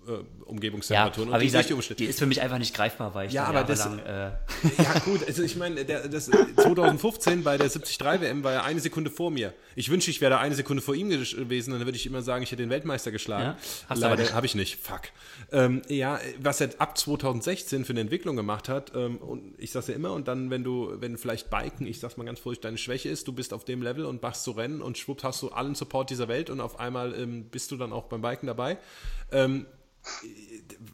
äh, Umgebungstemperaturen. Ja, aber wie gesagt, die ist für mich einfach nicht greifbar, weil ich ja, aber das, lang, äh Ja, gut, also ich meine, das 2015 bei der 73 WM war er eine Sekunde vor mir. Ich wünsche, ich wäre da eine Sekunde vor ihm gewesen, dann würde ich immer sagen, ich hätte den Weltmeister geschlagen. Ja? Leider habe ich nicht. Fuck. Ähm, ja, was er ab 2016 für eine Entwicklung gemacht hat, ähm, und ich sag's ja immer, und dann, wenn du, wenn vielleicht Biken, ich sag's mal ganz vorsichtig, deine Schwäche ist, du bist auf dem Level und machst zu rennen und schwupps hast du allen Support dieser Welt und auf einmal ähm, bist du dann auch beim Biken dabei. Ähm,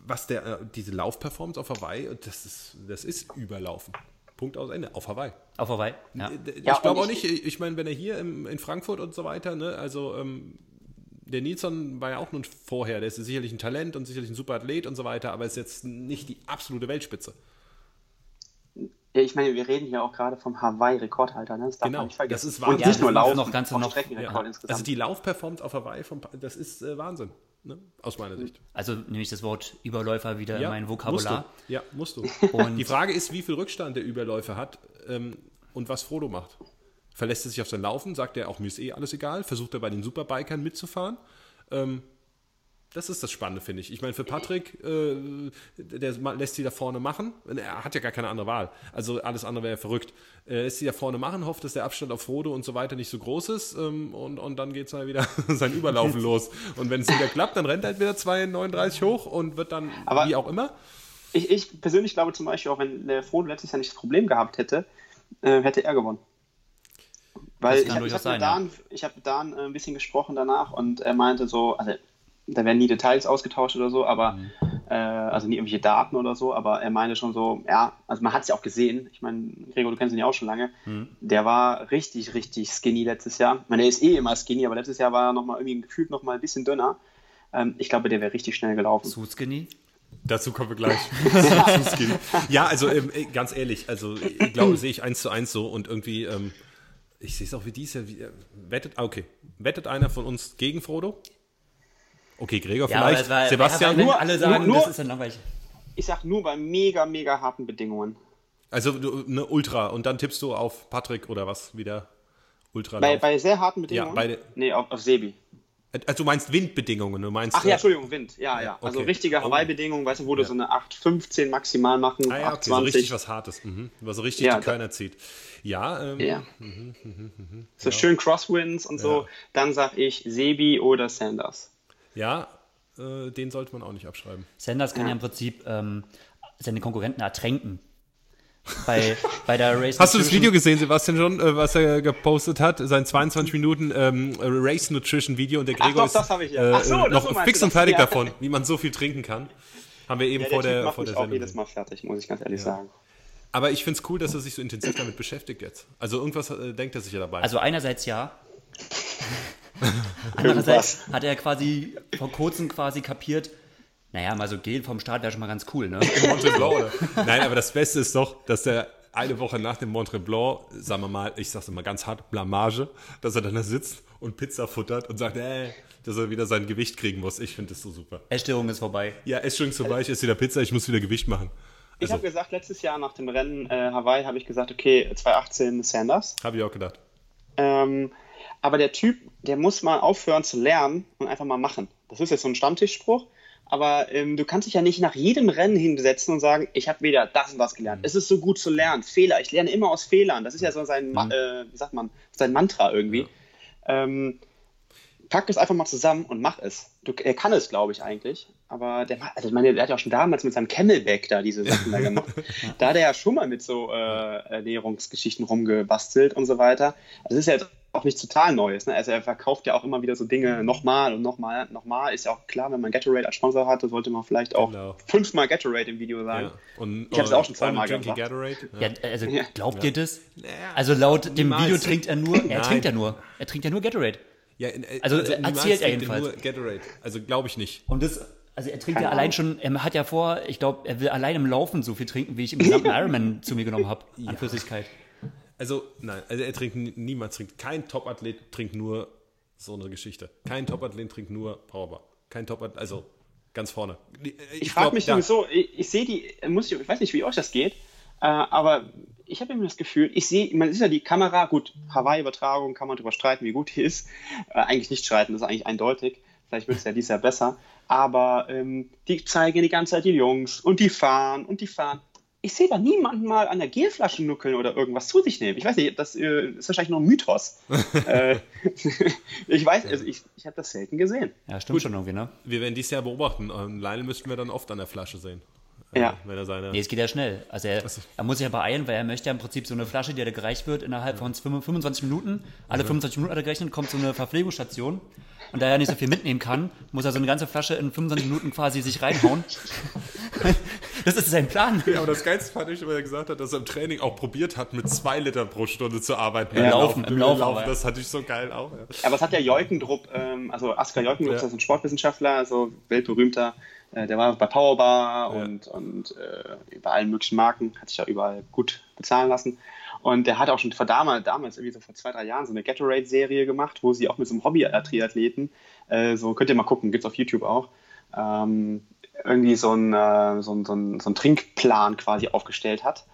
was der, äh, diese Laufperformance auf Hawaii, das ist, das ist überlaufen. Punkt aus Ende. Auf Hawaii. Auf Hawaii. Ja. Ich ja, glaube auch nicht, ich meine, wenn er hier im, in Frankfurt und so weiter, ne, also ähm, der Nilsson war ja auch nun vorher, der ist sicherlich ein Talent und sicherlich ein super Athlet und so weiter, aber ist jetzt nicht die absolute Weltspitze. Ja, ich meine, wir reden hier auch gerade vom Hawaii-Rekordhalter, ne? Das darf genau, man nicht vergessen. Das ist Wahnsinn. Und nicht nur Laufen, noch ganze noch, ja. Also die Laufperformance auf Hawaii, vom, das ist äh, Wahnsinn. Ne? Aus meiner Sicht. Also nehme ich das Wort Überläufer wieder ja, in mein Vokabular. Musst ja, musst du. Und die Frage ist, wie viel Rückstand der Überläufer hat ähm, und was Frodo macht. Verlässt er sich auf sein Laufen, sagt er auch, mir ist eh alles egal, versucht er bei den Superbikern mitzufahren. Ähm, das ist das Spannende, finde ich. Ich meine, für Patrick, äh, der lässt sie da vorne machen. Er hat ja gar keine andere Wahl. Also alles andere wäre verrückt. Er lässt sie da vorne machen, hofft, dass der Abstand auf Frodo und so weiter nicht so groß ist. Ähm, und, und dann geht es halt wieder sein Überlaufen los. Und wenn es wieder klappt, dann rennt er halt wieder 2,39 hoch und wird dann Aber wie auch immer. Ich, ich, persönlich glaube zum Beispiel auch, wenn der Frodo letztes Jahr nicht das Problem gehabt hätte, äh, hätte er gewonnen. Weil ich, ich habe hab mit Dan, ja. hab mit Dan äh, ein bisschen gesprochen danach und er meinte so, also da werden nie Details ausgetauscht oder so, aber mhm. äh, also nie irgendwelche Daten oder so, aber er meinte schon so, ja, also man hat es ja auch gesehen, ich meine, Gregor, du kennst ihn ja auch schon lange, mhm. der war richtig, richtig skinny letztes Jahr. Ich meine, der ist eh immer skinny, aber letztes Jahr war er nochmal irgendwie gefühlt nochmal ein bisschen dünner. Ähm, ich glaube, der wäre richtig schnell gelaufen. Zu skinny? Dazu kommen wir gleich. ja, also ähm, ganz ehrlich, also ich glaube, sehe ich eins zu eins so und irgendwie, ähm, ich sehe es auch wie dies Jahr, wie, äh, wettet, ah, okay, wettet einer von uns gegen Frodo? Okay, Gregor ja, vielleicht. War, Sebastian, nur alle sagen, nur, das ist dann langweilig. Ich sag nur bei mega, mega harten Bedingungen. Also eine Ultra und dann tippst du auf Patrick oder was wieder? Ultra. Bei, bei sehr harten Bedingungen? Ja, bei nee, auf, auf Sebi. Also du meinst Windbedingungen, du meinst. Ach ja, Entschuldigung, Wind. Ja, ja. Also okay. richtige Oh. Hawaii-Bedingungen, weißt du, wo du so eine 8,15 maximal machen, Ah ja, okay, so 8,20. richtig was Hartes. Mhm. Was so richtig Ja, die Körner zieht. Ja, ähm, Ja. So schön Crosswinds und so. Ja. Dann sag ich Sebi oder Sanders. Ja äh, den sollte man auch nicht abschreiben. Sanders kann ja, im Prinzip ähm, seine Konkurrenten ertränken. Bei, bei der Race Hast du das Video gesehen, Sebastian, schon, äh, was er gepostet hat? Sein 22 Minuten ähm, Race Nutrition Video und der Ach Gregor doch, ja. ist so, äh, noch fix und fertig ja. davon, wie man so viel trinken kann. Haben wir eben Ja, vor der Typ der, macht vor mich der auch Sendung. jedes Mal fertig, muss ich ganz ehrlich sagen. Aber ich finde es cool, dass er sich so intensiv damit beschäftigt jetzt. Also irgendwas äh, denkt er sich ja dabei. Also einerseits ja. Andererseits hat er quasi vor kurzem quasi kapiert, naja, mal so Gel vom Start wäre schon mal ganz cool, ne? Mont Blanc, oder? Nein, aber das Beste ist doch, dass der eine Woche nach dem Mont Blanc, sagen wir mal, ich sag's immer ganz hart, Blamage, dass er dann da sitzt und Pizza futtert und sagt, äh, dass er wieder sein Gewicht kriegen muss. Ich finde das so super. Essstörung ist vorbei. Ja, Essstörung vorbei, ich esse wieder Pizza, ich muss wieder Gewicht machen. Ich Also, habe gesagt, letztes Jahr nach dem Rennen äh, Hawaii habe ich gesagt, okay, 2018 Sanders. habe ich auch gedacht. Ähm, aber der Typ, der muss mal aufhören zu lernen und einfach mal machen. Das ist jetzt so ein Stammtischspruch. Aber ähm, du kannst dich ja nicht nach jedem Rennen hinsetzen und sagen, ich habe wieder das und das gelernt. Es ist so gut zu lernen. Fehler. Ich lerne immer aus Fehlern. Das ist ja so sein, Ma- äh, wie sagt man, sein Mantra irgendwie. Ähm, pack es einfach mal zusammen und mach es. Du, er kann es, glaube ich, eigentlich. Aber der, also ich meine, der hat ja auch schon damals mit seinem Camelback da diese Sachen da gemacht. Da hat er ja schon mal mit so äh, Ernährungsgeschichten rumgebastelt und so weiter. Also das ist ja jetzt auch nichts total Neues. Ne? Also er verkauft ja auch immer wieder so Dinge nochmal und nochmal, nochmal. Ist ja auch klar, wenn man Gatorade als Sponsor hatte, sollte man vielleicht auch Genau. fünfmal Gatorade im Video sagen. Ja. Und, Ich hab's äh, auch schon zweimal gemacht. Gatorade. Ja, also Ja. glaubt ihr das? Also laut dem niemals. Video trinkt er nur, er Nein. trinkt ja nur, er trinkt ja nur Gatorade. Ja, in- äh, Also, niemals erzählt er trinkt jedenfalls. Nur Gatorade. Also glaube ich nicht. Und das, also er trinkt Keine ja allein Ahnung. schon, er hat ja vor, ich glaube, er will allein im Laufen so viel trinken, wie ich im gesamten Ironman zu mir genommen habe, an Flüssigkeit. Also, nein, also er trinkt nie- niemals trinkt. Kein Topathlet trinkt nur so eine Geschichte. Kein Topathlet trinkt nur Powerbar. Kein Topathlet, also ganz vorne. Ich, Ich frage mich sowieso, ich, ich sehe die, muss ich, ich weiß nicht, wie euch das geht, äh, aber ich habe immer das Gefühl, ich sehe, man ist ja die Kamera, gut, Hawaii-Übertragung, kann man darüber streiten, wie gut die ist. Äh, eigentlich nicht streiten, das ist eigentlich eindeutig. Vielleicht wird es ja dieses Jahr besser. Aber ähm, die zeigen die ganze Zeit die Jungs und die fahren und die fahren. Ich sehe da niemanden mal an der Gelflasche nuckeln oder irgendwas zu sich nehmen. Ich weiß nicht, das äh, ist wahrscheinlich nur ein Mythos. äh, ich weiß, also ich, ich habe das selten gesehen. Ja, stimmt schon irgendwie, ne? Wir werden dieses Jahr beobachten. Ähm, Lionel müssten wir dann oft an der Flasche sehen. Äh, Ja. Wenn er seine. Nee, es geht ja schnell. Also er, er muss sich ja beeilen, weil er möchte ja im Prinzip so eine Flasche, die er gereicht wird, innerhalb von 25 Minuten. Alle 25 Minuten hat er gerechnet, kommt so eine Verpflegungsstation. Und da er nicht so viel mitnehmen kann, muss er so eine ganze Flasche in 25 Minuten quasi sich reinhauen. das ist sein Plan. Ja, aber das Geilste fand ich, weil er gesagt hat, dass er im Training auch probiert hat, mit zwei Liter pro Stunde zu arbeiten. Im Beim Laufen, im Laufen ja. Das hatte ich so geil auch. Ja. Aber es hat ja Jeukendrup, ähm, also Asker Jeukendrup Ja. ist ein Sportwissenschaftler, so weltberühmter. Äh, der war bei Powerbar Ja. und, und äh, bei allen möglichen Marken, hat sich ja überall gut bezahlen lassen. Und der hat auch schon vor damals, damals irgendwie so vor zwei, drei Jahren so eine Gatorade-Serie gemacht, wo sie auch mit so einem Hobby-Triathleten, äh, so könnt ihr mal gucken, gibt's auf YouTube auch, ähm, irgendwie so einen äh, so ein, so ein, so ein Trinkplan quasi aufgestellt hat.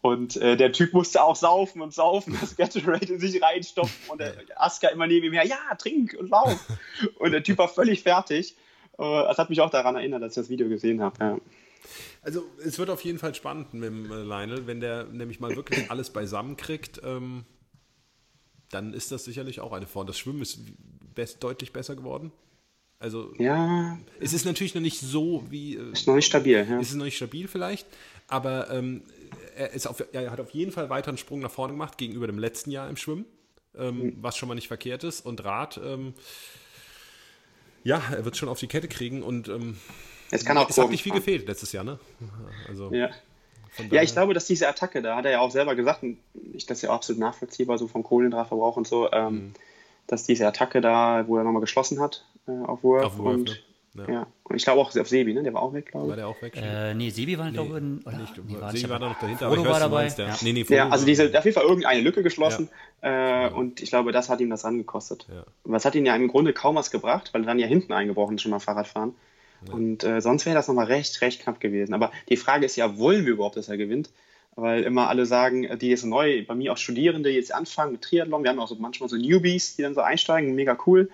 Und äh, der Typ musste auch saufen und saufen, das Gatorade in sich reinstopfen und der Aska immer neben ihm her, ja, trink und lauf. Und der Typ war völlig fertig. Äh, Das hat mich auch daran erinnert, dass ich das Video gesehen habe. Ja. Also es wird auf jeden Fall spannend mit dem äh, Lionel, wenn der nämlich mal wirklich alles beisammen kriegt, ähm, dann ist das sicherlich auch eine Form. Das Schwimmen ist best, deutlich besser geworden. Also ja, es ist natürlich noch nicht so wie äh, ist noch nicht stabil. Ja. es ist noch nicht stabil vielleicht, aber ähm, er, ist auf, er hat auf jeden Fall weiter einen Sprung nach vorne gemacht gegenüber dem letzten Jahr im Schwimmen, ähm, was schon mal nicht verkehrt ist. Und Rad, ähm, ja, er wird schon auf die Kette kriegen und ähm, Es kann auch es hat nicht viel gefehlt letztes Jahr, ne? Also Ja. Ja, ich glaube, dass diese Attacke, da hat er ja auch selber gesagt, und ich, das ist ja auch absolut nachvollziehbar, so vom Kohlenhydratverbrauch und so, ähm, Mhm. dass diese Attacke da, wo er nochmal geschlossen hat äh, auf Wurf, und, ne? Ja. ja. und ich glaube auch auf Sebi, ne? der war auch weg, glaube War ich. der auch weg? Äh, nee, Sebi war, glaube ich, oder, Nee, nee, war Sebi nicht war da noch dahinter, Frodo aber ich war weiß, du dabei. meinst, ja. Ja. Nee, nee, Ja, Frodo also war- diese, auf jeden Fall irgendeine Lücke geschlossen äh, und ich glaube, das hat ihm das angekostet. Ja. Das hat ihn ja im Grunde kaum was gebracht, weil er dann ja hinten eingebrochen ist, schon mal Fahrrad Und äh, sonst wäre das nochmal recht, recht knapp gewesen. Aber die Frage ist ja, wollen wir überhaupt, dass er gewinnt? Weil immer alle sagen, äh, die jetzt neu, bei mir auch Studierende, die jetzt anfangen mit Triathlon, wir haben auch so manchmal so Newbies, die dann so einsteigen, mega cool.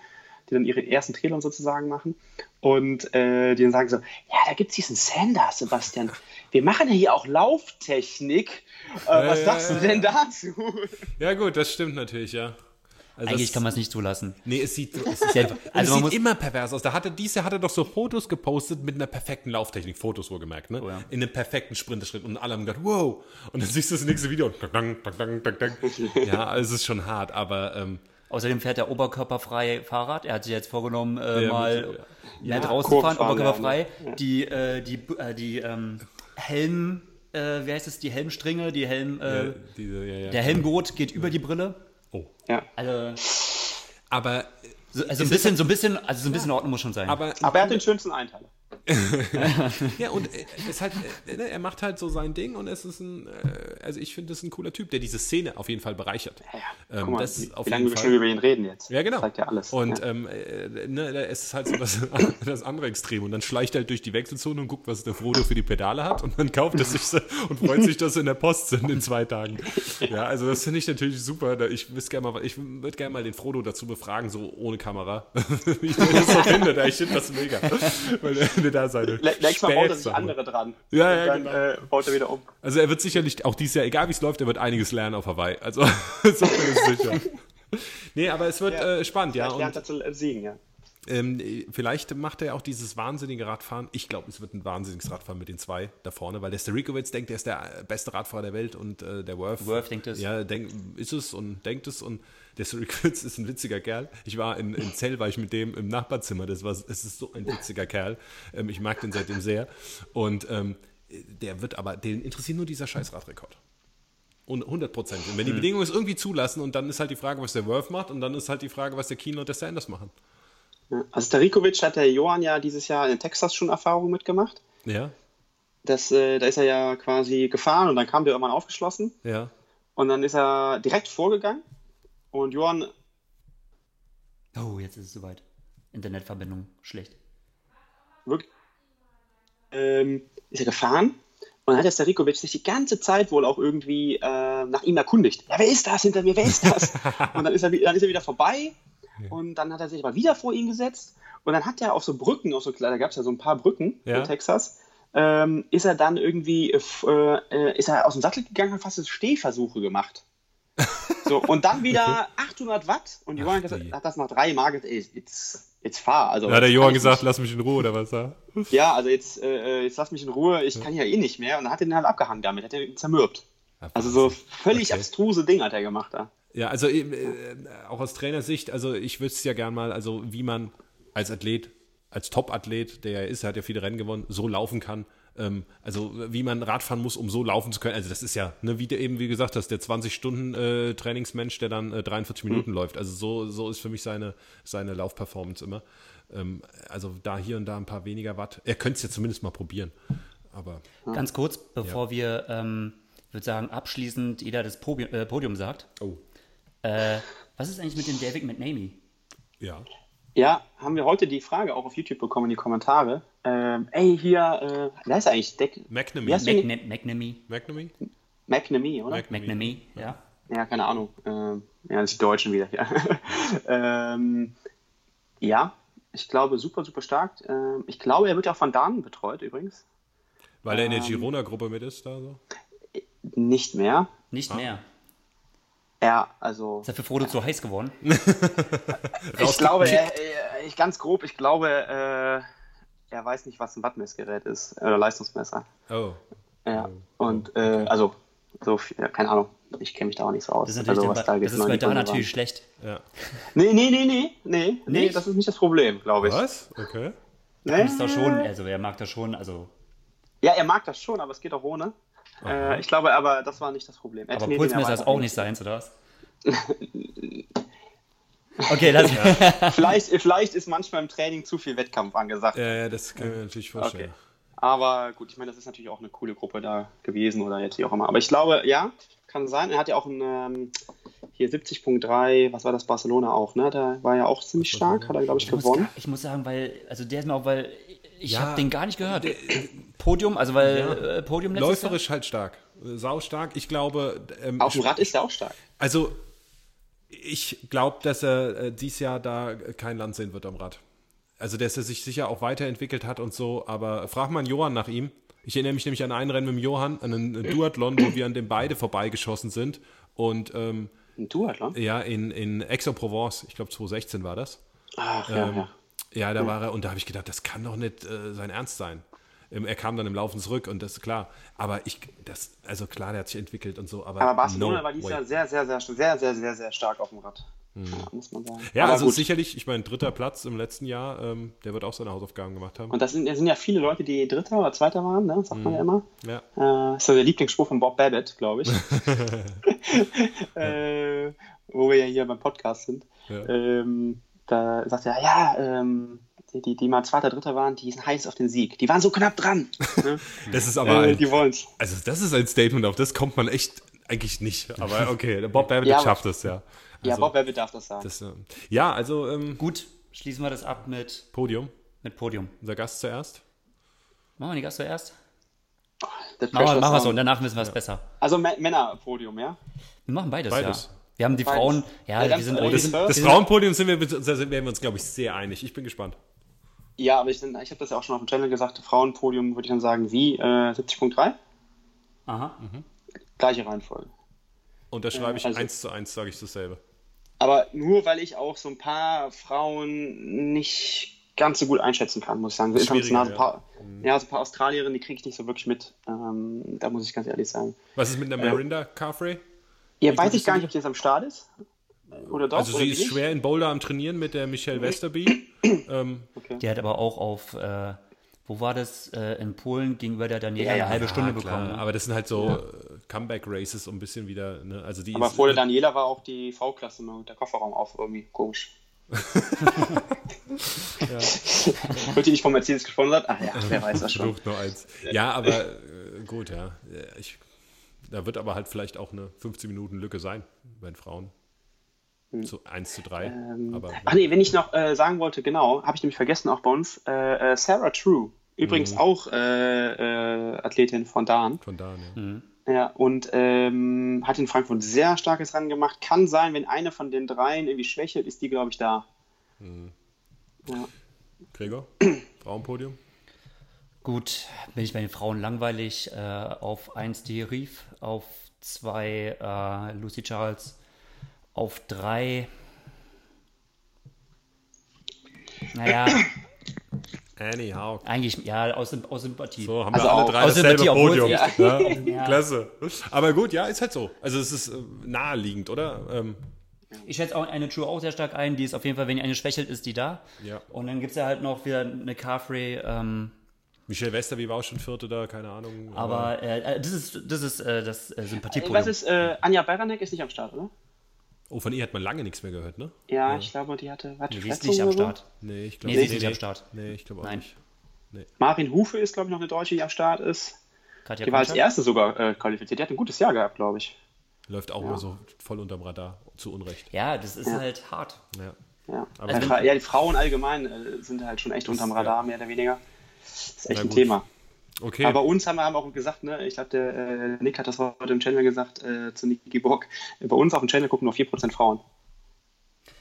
die dann ihre ersten Triathlon sozusagen machen. Und äh, die dann sagen so, ja, da gibt es diesen Sanders, Sebastian. Wir machen ja hier auch Lauftechnik. Äh, was ja, sagst ja, du denn dazu? Ja, gut, das stimmt natürlich, ja. Also Eigentlich kann man es nicht zulassen. Nee, es sieht, es ist einfach, also also man es muss- sieht immer pervers aus. Da hatte, dieses Jahr hat er doch so Fotos gepostet mit einer perfekten Lauftechnik. Fotos wohlgemerkt, ne? Oh ja. In einem perfekten Sprinterschritt. Und alle haben gedacht, wow. Und dann siehst du das nächste Video. und dang, dang, dang, dang, dang. Ja, also es ist schon hart, aber ähm, Außerdem fährt er oberkörperfrei Fahrrad. Er hat sich jetzt vorgenommen, äh, Ja, mal Ja, draußen zu fahren, Kurvenfahren oberkörperfrei. lernen, ja. Die, äh, die, äh, die ähm, Helm, äh, wie heißt es, die Helmstringe, die Helm, äh, ja, diese, ja, ja. der Helmgurt geht über die Brille. Oh. Ja. Also, Aber, so, also ein bisschen, so ein bisschen, also so ein bisschen Ordnung muss schon sein. aber, Aber er hat den schönsten Einteiler. ja, und äh, es halt, er macht halt so sein Ding und es ist ein, äh, also ich finde, das ist ein cooler Typ, der diese Szene auf jeden Fall bereichert. Ja, Ähm, Guck mal, das wie, auf wie lange wir schon über ihn reden jetzt. Ja, genau. Das zeigt ja alles. Und ja. ähm, äh, ne, da ist es halt so das, das andere Extrem. Und dann schleicht er halt durch die Wechselzone und guckt, was der Frodo für die Pedale hat. Und dann kauft er sich so und freut sich, dass sie in der Post sind in zwei Tagen. Ja, also das finde ich natürlich super. Ich, gerne mal, ich würde gerne mal den Frodo dazu befragen, so ohne Kamera, wie ich das so finde. Ich finde das mega. Weil der da seine Lä- Nächstes Mal baut er sich andere dran. Ja, ja, Und dann genau. äh, baut er wieder um. Also er wird sicherlich, auch dieses Jahr, egal wie es läuft, er wird einiges lernen auf Hawaii. Also so viel ist sicher. Nee, aber es wird Ja. äh, spannend, ja. Vielleicht lernt Und er zu äh, siegen, ja. ähm, vielleicht macht er auch dieses wahnsinnige Radfahren. Ich glaube, es wird ein wahnsinniges Radfahren mit den zwei da vorne, weil der Starikowitz denkt, er ist der äh, beste Radfahrer der Welt und äh, der Worth, Worth denkt es. Ja, denk, ist es und denkt es und der Starikowitz ist ein witziger Kerl. Ich war in, in Zell, war ich mit dem im Nachbarzimmer. Das war, es ist so ein witziger Kerl. Ähm, ich mag den seitdem sehr. Und ähm, der wird aber, den interessiert nur dieser scheiß Radrekord. Und 100 Prozent. Und wenn die Bedingungen es irgendwie zulassen und dann ist halt die Frage, was der Worth macht und dann ist halt die Frage, was der Kino und der Sanders machen. Ja. Also Starikovic hat der Johann ja dieses Jahr in Texas schon Erfahrungen mitgemacht. Ja, Das, äh, da ist er ja quasi gefahren und dann kam der irgendwann aufgeschlossen ja. und dann ist er direkt vorgegangen und Johann, oh, jetzt ist es soweit. Internetverbindung schlecht. wirklich, ähm, ist er gefahren und dann hat der Starikovic sich die ganze Zeit wohl auch irgendwie äh, nach ihm erkundigt. Ja, wer ist das hinter mir? Wer ist das? und dann ist er, dann ist er wieder vorbei und dann hat er sich aber wieder vor ihn gesetzt und dann hat er auf so Brücken, auf so, da gab es ja so ein paar Brücken Ja. in Texas, ähm, ist er dann irgendwie, äh, f- äh, ist er aus dem Sattel gegangen und hat fast Stehversuche gemacht. So, und dann wieder 800 Watt und Johann hat, die. gesagt, hat das nach drei Mal gesagt, ey, jetzt, jetzt fahr. Also, Da hat der Johann gesagt, nicht- lass mich in Ruhe oder was da? ja, also jetzt, äh, jetzt lass mich in Ruhe, ich kann ja eh nicht mehr. Und dann hat er den halt abgehangen damit, hat er zermürbt. Also so völlig Okay. abstruse Ding hat er gemacht da. Ja, also äh, äh, auch aus Trainersicht, also ich wüsste es ja gern mal, also wie man als Athlet, als Top-Athlet, der er ist, er hat ja viele Rennen gewonnen, so laufen kann. Ähm, also wie man Radfahren muss, um so laufen zu können. Also das ist ja, ne, wie du eben wie gesagt hast, der 20-Stunden-Trainingsmensch, der dann äh, 43 Minuten läuft. Also so, so ist für mich seine, seine Laufperformance immer. Ähm, also da hier und da ein paar weniger Watt. Er könnte es ja zumindest mal probieren. Aber Ganz kurz, bevor wir, ähm, ich würde sagen, abschließend jeder das Podium, äh, Podium sagt. oh, Äh, was ist eigentlich mit dem David McNamee? ja. Ja, haben wir heute die Frage auch auf YouTube bekommen in die Kommentare. Ähm, ey, hier, äh, wer ist eigentlich? Deck McNamee. McNamee, McNamee? McNamee, oder? McNamee, ja. ja, keine Ahnung. Ähm, ja, das ist die Deutschen wieder hier. ähm, ja, ich glaube, super, super stark. Ähm, ich glaube, er wird ja auch von Damen betreut übrigens. Weil er in der Ähm. Girona-Gruppe mit ist da so. Nicht mehr. Nicht Ah. mehr. Ja, also. Ist er für Frodo zu heiß geworden? Ich glaube, er, er, ich ganz grob, ich glaube, äh, er weiß nicht, was ein Wattmessgerät ist, oder Leistungsmesser. Oh. Ja. Und, äh, also, so viel, ja, keine Ahnung, ich kenne mich da auch nicht so aus. Das ist natürlich, also, dann, das ist bei da natürlich waren. schlecht. Ja. Nee, nee, nee, nee, nee, nee, das ist nicht das Problem, glaube ich. Was? Okay. Nee? Ist doch schon, also er mag das schon, also. Ja, er mag das schon, aber es geht auch ohne. Äh, ich glaube aber, das war nicht das Problem. Er Aber Pulsmesser ist auch nicht seins, oder was? Okay, das, Vielleicht, vielleicht ist manchmal im Training zu viel Wettkampf angesagt. Ja, ja, das kann ich mir natürlich vorstellen. Okay. Aber gut, ich meine, das ist natürlich auch eine coole Gruppe da gewesen oder jetzt wie auch immer. Aber ich glaube, ja, kann sein. Er hat ja auch ein ähm, hier 70.3, was war das, Barcelona auch, ne? Da war ja auch ziemlich stark, hat er, glaube ich, ich, muss, gewonnen. ich muss sagen, weil, also der ist mir auch, weil ich Ja. habe den gar nicht gehört. Podium, also weil Ja. äh, Podium letztes Läuferisch halt stark. Äh, Sau stark. Ich glaube, ähm, Auf dem Rad ist er auch stark. also ich glaube, dass er äh, dieses Jahr da kein Land sehen wird am Rad. Also, dass er sich sicher auch weiterentwickelt hat und so, aber frag mal einen Johann nach ihm. Ich erinnere mich nämlich an ein Rennen mit dem Johann, an einen Duathlon, wo wir an dem beide vorbeigeschossen sind. Und ähm, Ein Duathlon? ja, in, in Aix-en-Provence, ich glaube 2016 war das. Ach, Ähm, ja. ja, da war er und da habe ich gedacht, das kann doch nicht äh, sein Ernst sein. Ähm, er kam dann im Laufen zurück und das ist klar. Aber ich, das, also klar, der hat sich entwickelt und so. Aber, Aber Barcelona no war dieses. Jahr sehr, sehr, sehr, sehr, sehr, sehr, sehr stark auf dem Rad. Ja, muss man sagen. Ja, Aber also gut. sicherlich, ich meine, dritter Platz im letzten Jahr, ähm, der wird auch seine Hausaufgaben gemacht haben. Und das sind, das sind ja viele Leute, die Dritter oder Zweiter waren, ne? sagt man ja immer. ja. Äh, ist so der Lieblingsspruch von Bob Babbitt, glaube ich. äh, wo wir ja hier beim Podcast sind. Ja. Ähm, da sagt er, ja, ähm, die, die, die mal Zweiter, Dritter waren, die sind heiß auf den Sieg. Die waren so knapp dran. ne? Das ist aber äh, ein, die wollen's. also das ist ein Statement, auf das kommt man echt eigentlich nicht. Aber okay, der Bob Babbitt Ja, schafft es ja. Ja, Also, Bob Babbitt darf das sagen. das, äh, ja, also ähm, Gut, schließen wir das ab mit, Podium, mit Podium. unser Gast zuerst. Machen wir die Gast zuerst? Machen wir, machen wir so, und danach wissen wir es besser. Also Mä- Männerpodium, ja? Wir machen beides, Beides. ja. Wir haben die Beides. Frauen, ja, Ja, wir sind, sind, das Das Frauenpodium sind wir, da sind wir uns, glaube ich, sehr einig. Ich bin gespannt. Ja, aber ich, ich habe das ja auch schon auf dem Channel gesagt, Frauenpodium würde ich dann sagen, wie äh, 70.3? Aha. Gleiche Reihenfolge. Und da schreibe ich also- eins zu eins, sage ich dasselbe. Aber nur weil ich auch so ein paar Frauen nicht ganz so gut einschätzen kann, muss ich sagen. So international, so ein paar, ja. so ein paar Australierinnen, die kriege ich nicht so wirklich mit. Ähm, da muss ich ganz ehrlich sagen. Was ist mit der Marinda Carfrey? Ja, weiß ich gar nicht, ob sie jetzt am Start ist. Oder doch? Also oder sie ist nicht. schwer in Boulder am Trainieren mit der Michelle Westerby. ähm, Die hat aber auch auf, äh, wo war das? Äh, in Polen gegenüber der Daniela Ja, ja. eine halbe Stunde klar, bekommen. Aber das sind halt so äh, Comeback-Races, um ein bisschen wieder, ne? Also die Aber ist, vor der Daniela war auch die V-Klasse mit der Kofferraum auf, irgendwie komisch. Wird die nicht vom Mercedes gesponsert? Ach ja, wer weiß das schon. Versucht nur eins. Ja, aber äh, gut, ja. Äh, Ich, da wird aber halt vielleicht auch eine 15 Minuten Lücke sein bei den Frauen. So 1 zu 3. aber Ach nee, wenn ich noch äh, sagen wollte, genau, habe ich nämlich vergessen auch bei uns, äh, äh, Sarah True, übrigens Mhm. auch äh, äh, Athletin von Dahn. von da, ja. Mhm. Ja, und ähm, hat in Frankfurt sehr starkes Rennen gemacht. Kann sein, wenn eine von den dreien irgendwie schwächelt, ist die, glaube ich, da. Ja. Gregor, Frauenpodium. Gut, bin ich bei den Frauen langweilig. Äh, auf 1 die Rief, auf 2 äh, Lucy Charles, auf 3. Naja, Anyhow. eigentlich, ja, aus, aus Sympathie. So, haben Also wir alle auch drei dasselbe Podium. Ja. Ja. Klasse. Aber gut, ja, ist halt so. Also es ist äh, naheliegend, oder? Ähm, Ich schätze auch eine True auch sehr stark ein. Die ist auf jeden Fall, wenn eine schwächelt, ist die da. Ja. Und dann gibt es ja halt noch wieder eine Carfrey. Ähm, Michelle Westerby war auch schon Vierte da, keine Ahnung. aber äh, das ist das, ist, äh, das äh, Sympathiepodium. Was ist, äh, Anja Beranek ist nicht am Start, oder? oh, von ihr hat man lange nichts mehr gehört, ne? Ja, ich glaube, die hatte, hatte Nee, die ist nicht am. Start. Nee, ich Nee, glaube sie ist nicht am Start. Nee, ich glaube auch Nein. nicht. Marin Hufe ist, glaube ich, noch eine Deutsche, die am Start ist. Katja Die war als erste sogar äh, qualifiziert. Die hat ein gutes Jahr gehabt, glaube ich. Läuft auch immer so voll unterm Radar, zu Unrecht. Ja, das ist halt hart. Ja. Ja, Aber ja, wenn- Fra- ja die Frauen allgemein äh, sind halt schon echt unterm Radar, mehr oder weniger. Das ist echt ein. Thema. Okay. Aber bei uns haben wir haben auch gesagt, ne, ich glaube, der äh, Nick hat das heute im Channel gesagt, äh, zu Niki Bock. Bei uns auf dem Channel gucken nur 4% Frauen.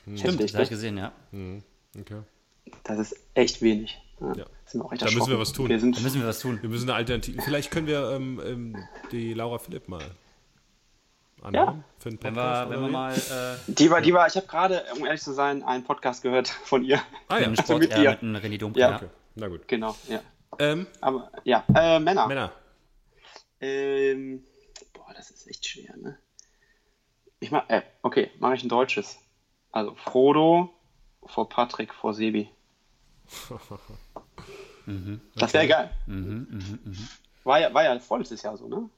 Stimmt, Heftig, das habe ich ne? gesehen, ja. okay. Das ist echt wenig. Ja. Ja. Sind wir auch echt Da müssen wir was tun. Wir Da müssen wir was tun. Wir müssen eine Alternative. Vielleicht können wir ähm, ähm, die Laura Philipp mal anhauen für einen Wenn Podcast. wir, wenn wir mal äh, die war, die war, ich habe gerade, um ehrlich zu sein, einen Podcast gehört von ihr. Ah ja, Also mit ja, dir. mit René Dumke, Ja. ja. okay. Na gut. Genau, ja. Ähm, Aber ja, äh, Männer. Männer. Ähm, boah, das ist echt schwer, ne? Ich mach, äh, okay, mache ich ein deutsches. Also Frodo vor Patrick vor Sebi. Das wäre geil. War ja, war ja vorletztes Jahr so, ne?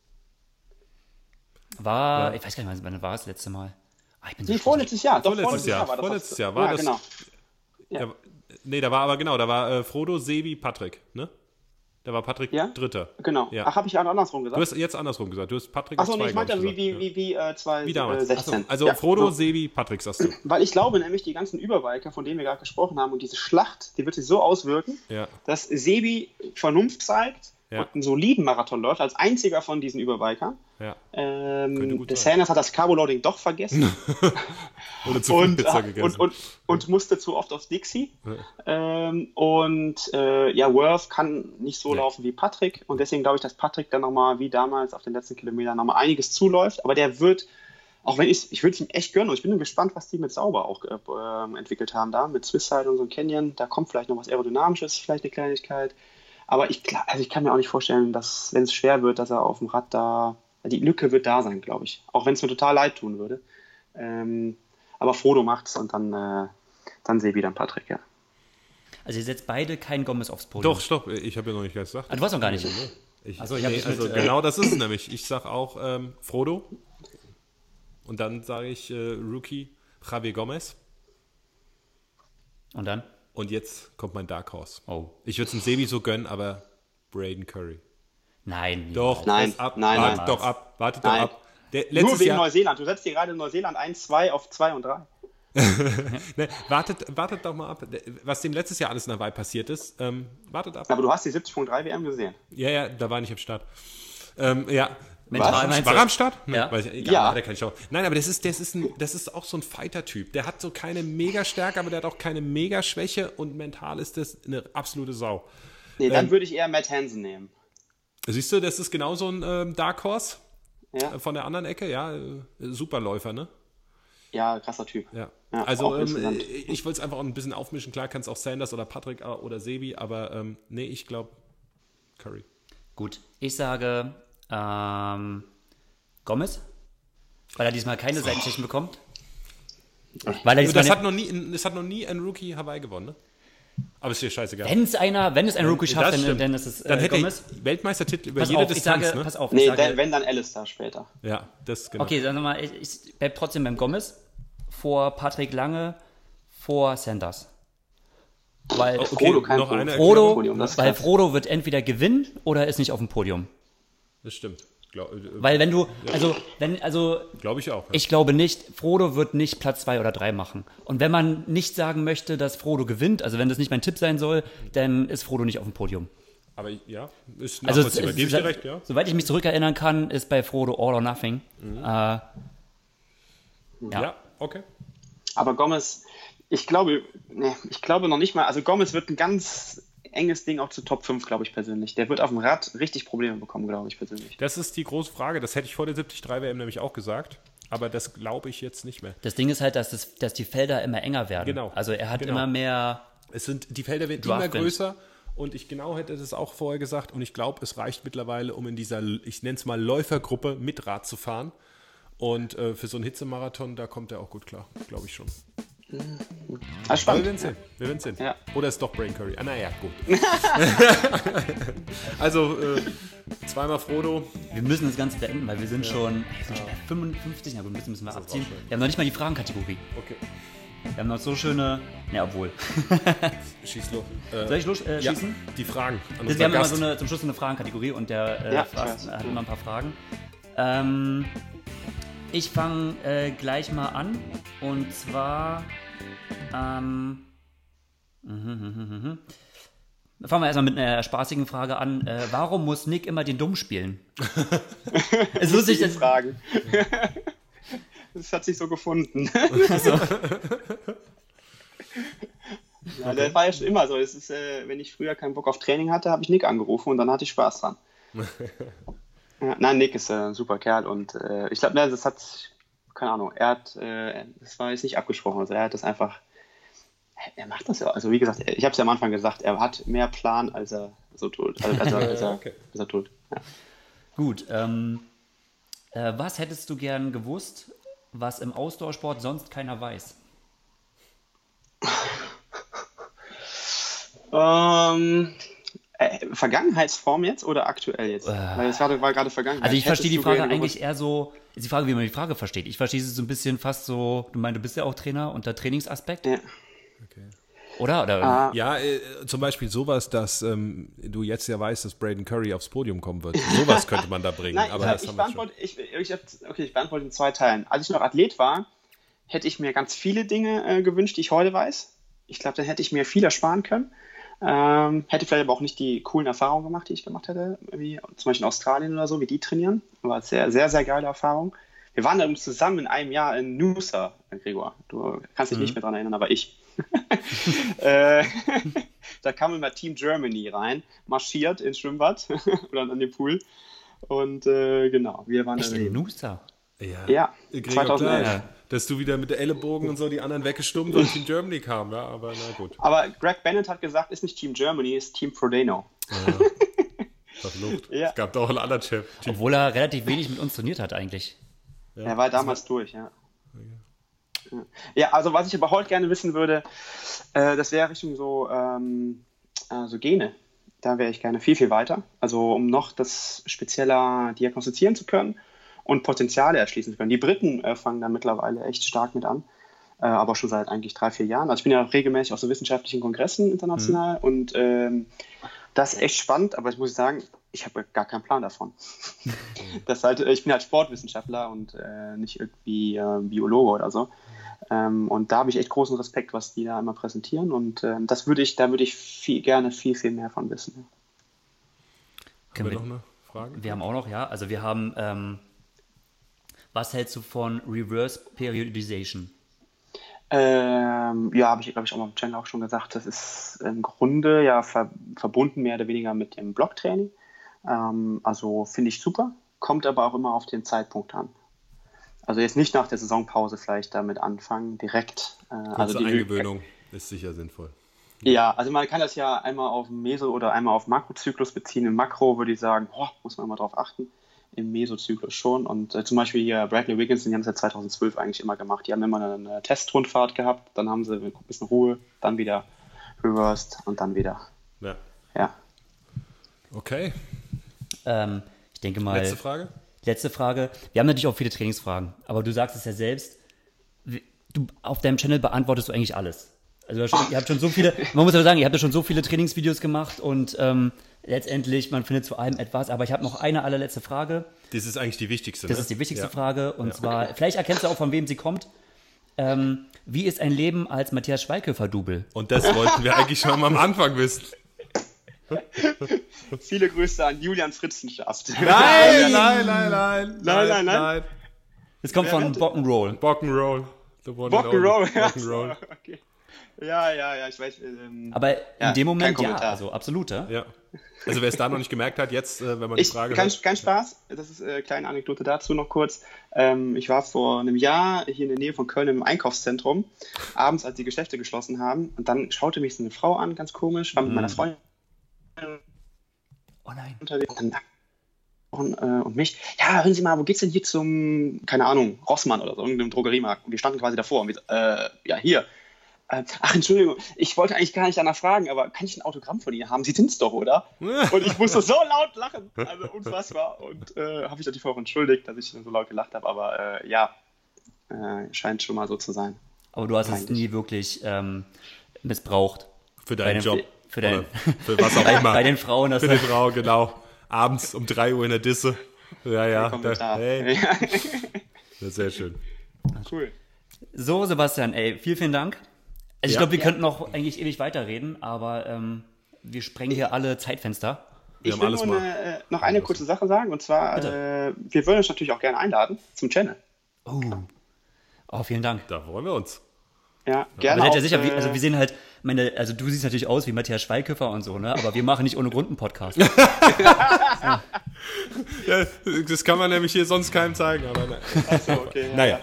War, ich weiß gar nicht, wann war es das letzte Mal? Ah, ich bin so Nee, vorletztes Jahr. Doch, Vorletztes Jahr, war das. vorletztes Jahr war ja, das- genau. Ja. Nee, da war aber genau, da war äh, Frodo, Sebi, Patrick, ne? Da war Patrick Ja? Dritter. Genau. Ja. Ach, habe ich auch andersrum Du gesagt? hast jetzt andersrum gesagt. Du hast Patrick Achso, nee, ich meinte wie, wie, wie, wie äh, zwei, Wie damals. äh, 16. Achso, also Ja, Frodo, so. Sebi, Patrick sagst du. Weil ich glaube nämlich, die ganzen Überbiker, von denen wir gerade gesprochen haben, und diese Schlacht, die wird sich so auswirken, Ja. dass Sebi Vernunft zeigt Ja. und einen soliden Marathon läuft, als einziger von diesen Überbikern. Ja. Ähm, der. Sanders hat das Carbo-Loading doch vergessen Oder zu und, Pizza äh, gegessen. und, und, und musste zu oft aufs Dixie. Ähm, und äh, ja, Worth kann nicht so Nee. laufen wie Patrick. Und deswegen glaube ich, dass Patrick dann nochmal, wie damals auf den letzten Kilometern, nochmal einiges zuläuft. Aber der wird, auch wenn ich, ich würde es ihm echt gönnen. Und ich bin gespannt, was die mit Sauber auch äh, ähm, entwickelt haben da, mit Swisside und so einem Canyon. Da kommt vielleicht noch was Aerodynamisches, vielleicht eine Kleinigkeit. Aber ich, also ich kann mir auch nicht vorstellen, dass, wenn es schwer wird, dass er auf dem Rad da, die Lücke wird da sein, glaube ich. Auch wenn es mir total leid tun würde. Ähm, aber Frodo macht's und dann, äh, dann sehe wieder ein Patrick, ja. Also ihr setzt beide kein Gomez aufs Podium. Doch, stopp, ich habe ja noch nicht gesagt. Ah, du weißt noch gar nicht. Ich, Ach so, ich nee, dich mit, also äh, genau das ist es nämlich. Ich sage auch ähm, Frodo und dann sage ich äh, Rookie Javier Gomez Und dann? Und jetzt kommt mein Dark Horse. Oh. Ich würde es dem Sebi so gönnen, aber Braden Curry. Nein. Doch, Nein, wartet ab, nein, wartet nein. doch ab, wartet Nein. doch ab. Der, Nur wegen Jahr, Neuseeland. Du setzt dir gerade in Neuseeland 1, 2 auf 2 und 3. ne, wartet, wartet doch mal ab, was dem letztes Jahr alles in Hawaii passiert ist. Ähm, wartet ab. Aber du hast die 70.3 WM gesehen. Ja, ja, da war ich am Start. Ähm, ja. Mental war, meinst war er am Start? Ja. Weiß ich, egal, Ja. hat er keine Chance. Nein, aber das ist, das, ist ein, das ist auch so ein Fighter-Typ. Der hat so keine Mega-Stärke, aber der hat auch keine Mega-Schwäche und mental ist das eine absolute Sau. Nee, dann Ähm. würde ich eher Matt Hansen nehmen. Siehst du, das ist genau so ein ähm, Dark Horse Ja, äh, von der anderen Ecke. Ja, äh, Superläufer, ne? ja krasser Typ. Ja. Ja, also ähm, insgesamt. ich wollte es einfach auch ein bisschen aufmischen. Klar kann es auch Sanders oder Patrick äh, oder Sebi, aber ähm, nee, ich glaube Curry. Gut. Ich sage ähm, Gomez, weil er diesmal keine Seitenstechen bekommt. Weil er Das diesmal hat, noch nie, das hat noch nie ein Rookie Hawaii gewonnen, ne? Aber ist dir scheißegal. wenn es einer, wenn es ein Rookie schafft, Das dann, dann ist es äh, Dann hätte Gomez. ich Weltmeistertitel über Pass jede auf, ich Distanz, sage, ne? pass auf, ich Nee, sage, dann, wenn dann Alistair später. Ja, das genau. Okay, dann nochmal, ich, ich bleib trotzdem beim Gomez. Vor Patrick Lange, vor Sanders. Weil, Okay, Frodo eine Frodo, Podium, das weil. Frodo wird entweder gewinnen oder ist nicht auf dem Podium. Das stimmt. Glaube Weil wenn du, also, wenn, also, glaub ich auch. Ja. ich glaube nicht, Frodo wird nicht Platz zwei oder drei machen. Und wenn man nicht sagen möchte, dass Frodo gewinnt, also wenn das nicht mein Tipp sein soll, dann ist Frodo nicht auf dem Podium. Aber ja, ist Also, nachvollziehbar. es- Gebe ich es- dir recht, ja. soweit ich mich zurückerinnern kann, ist bei Frodo All or Nothing. Äh, ja. Ja, okay. Aber Gomez, ich glaube, nee, ich glaube noch nicht mal, also Gomez wird ein ganz enges Ding auch zu Top 5, glaube ich persönlich. Der wird auf dem Rad richtig Probleme bekommen, glaube ich persönlich. Das ist die große Frage. Das hätte ich vor der 73 WM nämlich auch gesagt. Aber das glaube ich jetzt nicht mehr. Das Ding ist halt, dass, das, dass die Felder immer enger werden. Genau. Also er hat Genau. immer mehr. Es sind, die Felder werden immer größer. Und ich genau hätte das auch vorher gesagt. Und ich glaube, es reicht mittlerweile, um in dieser, ich nenne es mal Läufergruppe mit Rad zu fahren. Und äh, für so einen Hitzemarathon, da kommt er auch gut klar. Glaube ich schon. Ah, Aber wir spannend. werden sehen. Wir werden sehen. Ja. Oder ist doch Brain Curry. Ah, naja, gut. also, äh, zweimal Frodo. Wir müssen das Ganze beenden, weil wir sind schon, wir sind schon bei 55. Na gut, müssen, müssen wir abziehen. Wir haben noch nicht mal die Fragenkategorie. Okay. Wir haben noch so schöne. Ja, obwohl. Schieß los. Äh, Soll ich los äh, ja, schießen? die Fragen. An wir haben immer Gast. so eine, zum Schluss so eine Fragenkategorie und der äh, Ja, hat immer ein paar Fragen. Ähm, ich fange äh, gleich mal an und zwar. Ähm, mhm, mhm, mhm. Fangen wir erstmal mit einer spaßigen Frage an. Äh, warum muss Nick immer den Dumm spielen? es ist lustig, dass, Fragen. das hat sich so gefunden. ja, der war ja schon immer so. Es ist, äh, wenn ich früher keinen Bock auf Training hatte, habe ich Nick angerufen und dann hatte ich Spaß dran. ja, nein, Nick ist äh, ein super Kerl und äh, ich glaube, das hat, keine Ahnung, er hat, äh, das war jetzt nicht abgesprochen, also er hat das einfach, er macht das ja, also wie gesagt, ich habe es ja am Anfang gesagt, er hat mehr Plan, als er so tut, also, als, er, als, er, Okay. als er tut. Ja. Gut, ähm, äh, was hättest du gern gewusst, was im Ausdauersport sonst keiner weiß? Ähm, äh, Vergangenheitsform jetzt oder aktuell jetzt? Weil es war, war gerade Vergangenheit. Also ich verstehe die Frage eigentlich eher so, ist die Frage, wie man die Frage versteht. Ich verstehe sie so ein bisschen fast so, du meinst, du bist ja auch Trainer unter Trainingsaspekt, gewusst- oder? Oder Ah. Ja, äh, zum Beispiel sowas, dass ähm, du jetzt ja weißt, dass Braden Curry aufs Podium kommen wird. Sowas könnte man da bringen. Nein, aber ich, das ich, haben beantworte, ich, ich, okay, ich beantworte in zwei Teilen. Als ich noch Athlet war, hätte ich mir ganz viele Dinge äh, gewünscht, die ich heute weiß. Ich glaube, dann hätte ich mir viel ersparen können. Ähm, hätte vielleicht aber auch nicht die coolen Erfahrungen gemacht, die ich gemacht hätte, wie zum Beispiel in Australien oder so, wie die trainieren. War sehr, sehr, sehr geile Erfahrung. Wir waren dann zusammen in einem Jahr in Noosa, Gregor. Du kannst dich mhm. nicht mehr daran erinnern, aber ich. äh, da kam immer Team Germany rein, marschiert ins Schwimmbad oder an den Pool. Und äh, genau, wir waren Echt in Noosa? Ja, ja Gregor, 2011. Klar, dass du wieder mit der Ellenbogen und so die anderen weggestummt und Team Germany kam, ja, aber na gut. Aber Greg Bennett hat gesagt, ist nicht Team Germany, ist Team Frodeno. Ja. Verflucht. Ja. Es gab doch einen anderen Chef. Obwohl er relativ wenig mit uns trainiert hat eigentlich. Ja, er war damals war... durch, ja. Ja, also was ich aber heute gerne wissen würde, äh, das wäre Richtung so, ähm, also Gene. Da wäre ich gerne viel, viel weiter. Also um noch das spezieller diagnostizieren zu können und Potenziale erschließen zu können. Die Briten äh, fangen da mittlerweile echt stark mit an, äh, aber schon seit eigentlich drei, vier Jahren. Also ich bin ja regelmäßig auf so wissenschaftlichen Kongressen international mhm. und ähm, das ist echt spannend, aber ich muss sagen, ich habe gar keinen Plan davon. das halt, ich bin halt Sportwissenschaftler und äh, nicht irgendwie äh, Biologe oder so. Ähm, und da habe ich echt großen Respekt, was die da immer präsentieren. Und ähm, das würde ich, da würde ich viel, gerne viel, viel mehr von wissen. Haben wir noch eine Frage? Wir haben auch noch, ja. Also wir haben, ähm, was hältst du von Reverse Periodization? Ähm, ja, habe ich, glaube ich, auch mal im Channel auch schon gesagt. Das ist im Grunde ja ver verbunden mehr oder weniger mit dem Blocktraining. Ähm, also finde ich super, kommt aber auch immer auf den Zeitpunkt an. Also jetzt nicht nach der Saisonpause vielleicht damit anfangen, direkt. Äh, also die Eingewöhnung ist sicher sinnvoll. Ja, also man kann das ja einmal auf Meso- oder einmal auf Makrozyklus beziehen. Im Makro würde ich sagen, boah, muss man mal drauf achten. Im Mesozyklus schon. Und äh, zum Beispiel hier Bradley Wiggins, die haben es ja 2012 eigentlich immer gemacht. Die haben immer eine, eine Testrundfahrt gehabt, dann haben sie ein bisschen Ruhe, dann wieder reversed und dann wieder. Ja. Ja. Okay. Ähm, ich denke mal. Letzte Frage? Letzte Frage. Wir haben natürlich auch viele Trainingsfragen, aber du sagst es ja selbst. Du, auf deinem Channel beantwortest du eigentlich alles. Also schon, ihr habt schon so viele, man muss aber sagen, ihr habt ja schon so viele Trainingsvideos gemacht und ähm, letztendlich, man findet zu allem etwas. Aber ich habe noch eine allerletzte Frage. Das ist eigentlich die wichtigste. Das ne? ist die wichtigste ja. Frage und ja. zwar, vielleicht erkennst du auch, von wem sie kommt. Ähm, wie ist ein Leben als Matthias Schweighöfer-Double? Und das wollten wir eigentlich schon mal am Anfang wissen. Viele Grüße an Julian Fritzenschaft. Nein, nein, nein, nein, nein, nein, nein. Es kommt von Bockenroll. Bockenroll. Bockenroll, Bockenroll. Okay. Ja, ja, ja, ich weiß. Ähm, Aber in ja, dem Moment ja, also absolut, ja. ja. Also wer es da noch nicht gemerkt hat, jetzt, äh, wenn man die ich, Frage kein, hört. Kein Spaß, das ist eine äh, kleine Anekdote dazu noch kurz. Ähm, ich war vor einem Jahr hier in der Nähe von Köln im Einkaufszentrum, abends, als die Geschäfte geschlossen haben. Und dann schaute mich so eine Frau an, ganz komisch, war mit mm. meiner Freundin Oh nein. unterwegs. Und, äh, und mich, ja, hören Sie mal, wo geht's denn hier zum, keine Ahnung, Rossmann oder so, irgendeinem Drogeriemarkt? Und wir standen quasi davor und wir, äh, ja, hier. Äh, ach, Entschuldigung, ich wollte eigentlich gar nicht danach fragen, aber kann ich ein Autogramm von Ihnen haben? Sie sind's doch, oder? und ich musste so laut lachen, also unfassbar. Und äh, habe ich natürlich auch entschuldigt, dass ich so laut gelacht habe, aber äh, ja, äh, scheint schon mal so zu sein. Aber du hast es nie wirklich ähm, missbraucht. Für deinen Job. Für, den, für was auch immer. Bei den Frauen. Das für die Frau, genau. Abends um 3 Uhr in der Disse. Ja, ja. Da, hey. Das ist sehr schön. Cool. So, Sebastian, ey, vielen, vielen Dank. Also ich ja. glaube, wir ja. könnten noch eigentlich ewig weiterreden, aber ähm, wir sprengen hier alle Zeitfenster. Wir ich will nur eine, äh, noch eine kurze Sache sagen, und zwar, äh, wir würden uns natürlich auch gerne einladen zum Channel. Oh. oh, vielen Dank. Da freuen wir uns. Ja, gerne. Seid ja sicher, wie, also wir sehen halt, meine, also du siehst natürlich aus wie Matthias Schweighöfer und so, ne? Aber wir machen nicht ohne Grund einen Podcast. ja. ja. das kann man nämlich hier sonst keinem zeigen, aber ne. Achso, okay. Ja, naja.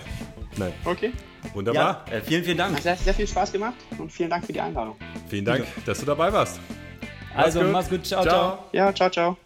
Nein. Okay. Wunderbar. Ja, äh, vielen, vielen Dank. Hat sehr, sehr viel Spaß gemacht und vielen Dank für die Einladung. Vielen Dank, dass du dabei warst. Also, mach's gut. Ciao, ciao. ciao. Ja, ciao, ciao.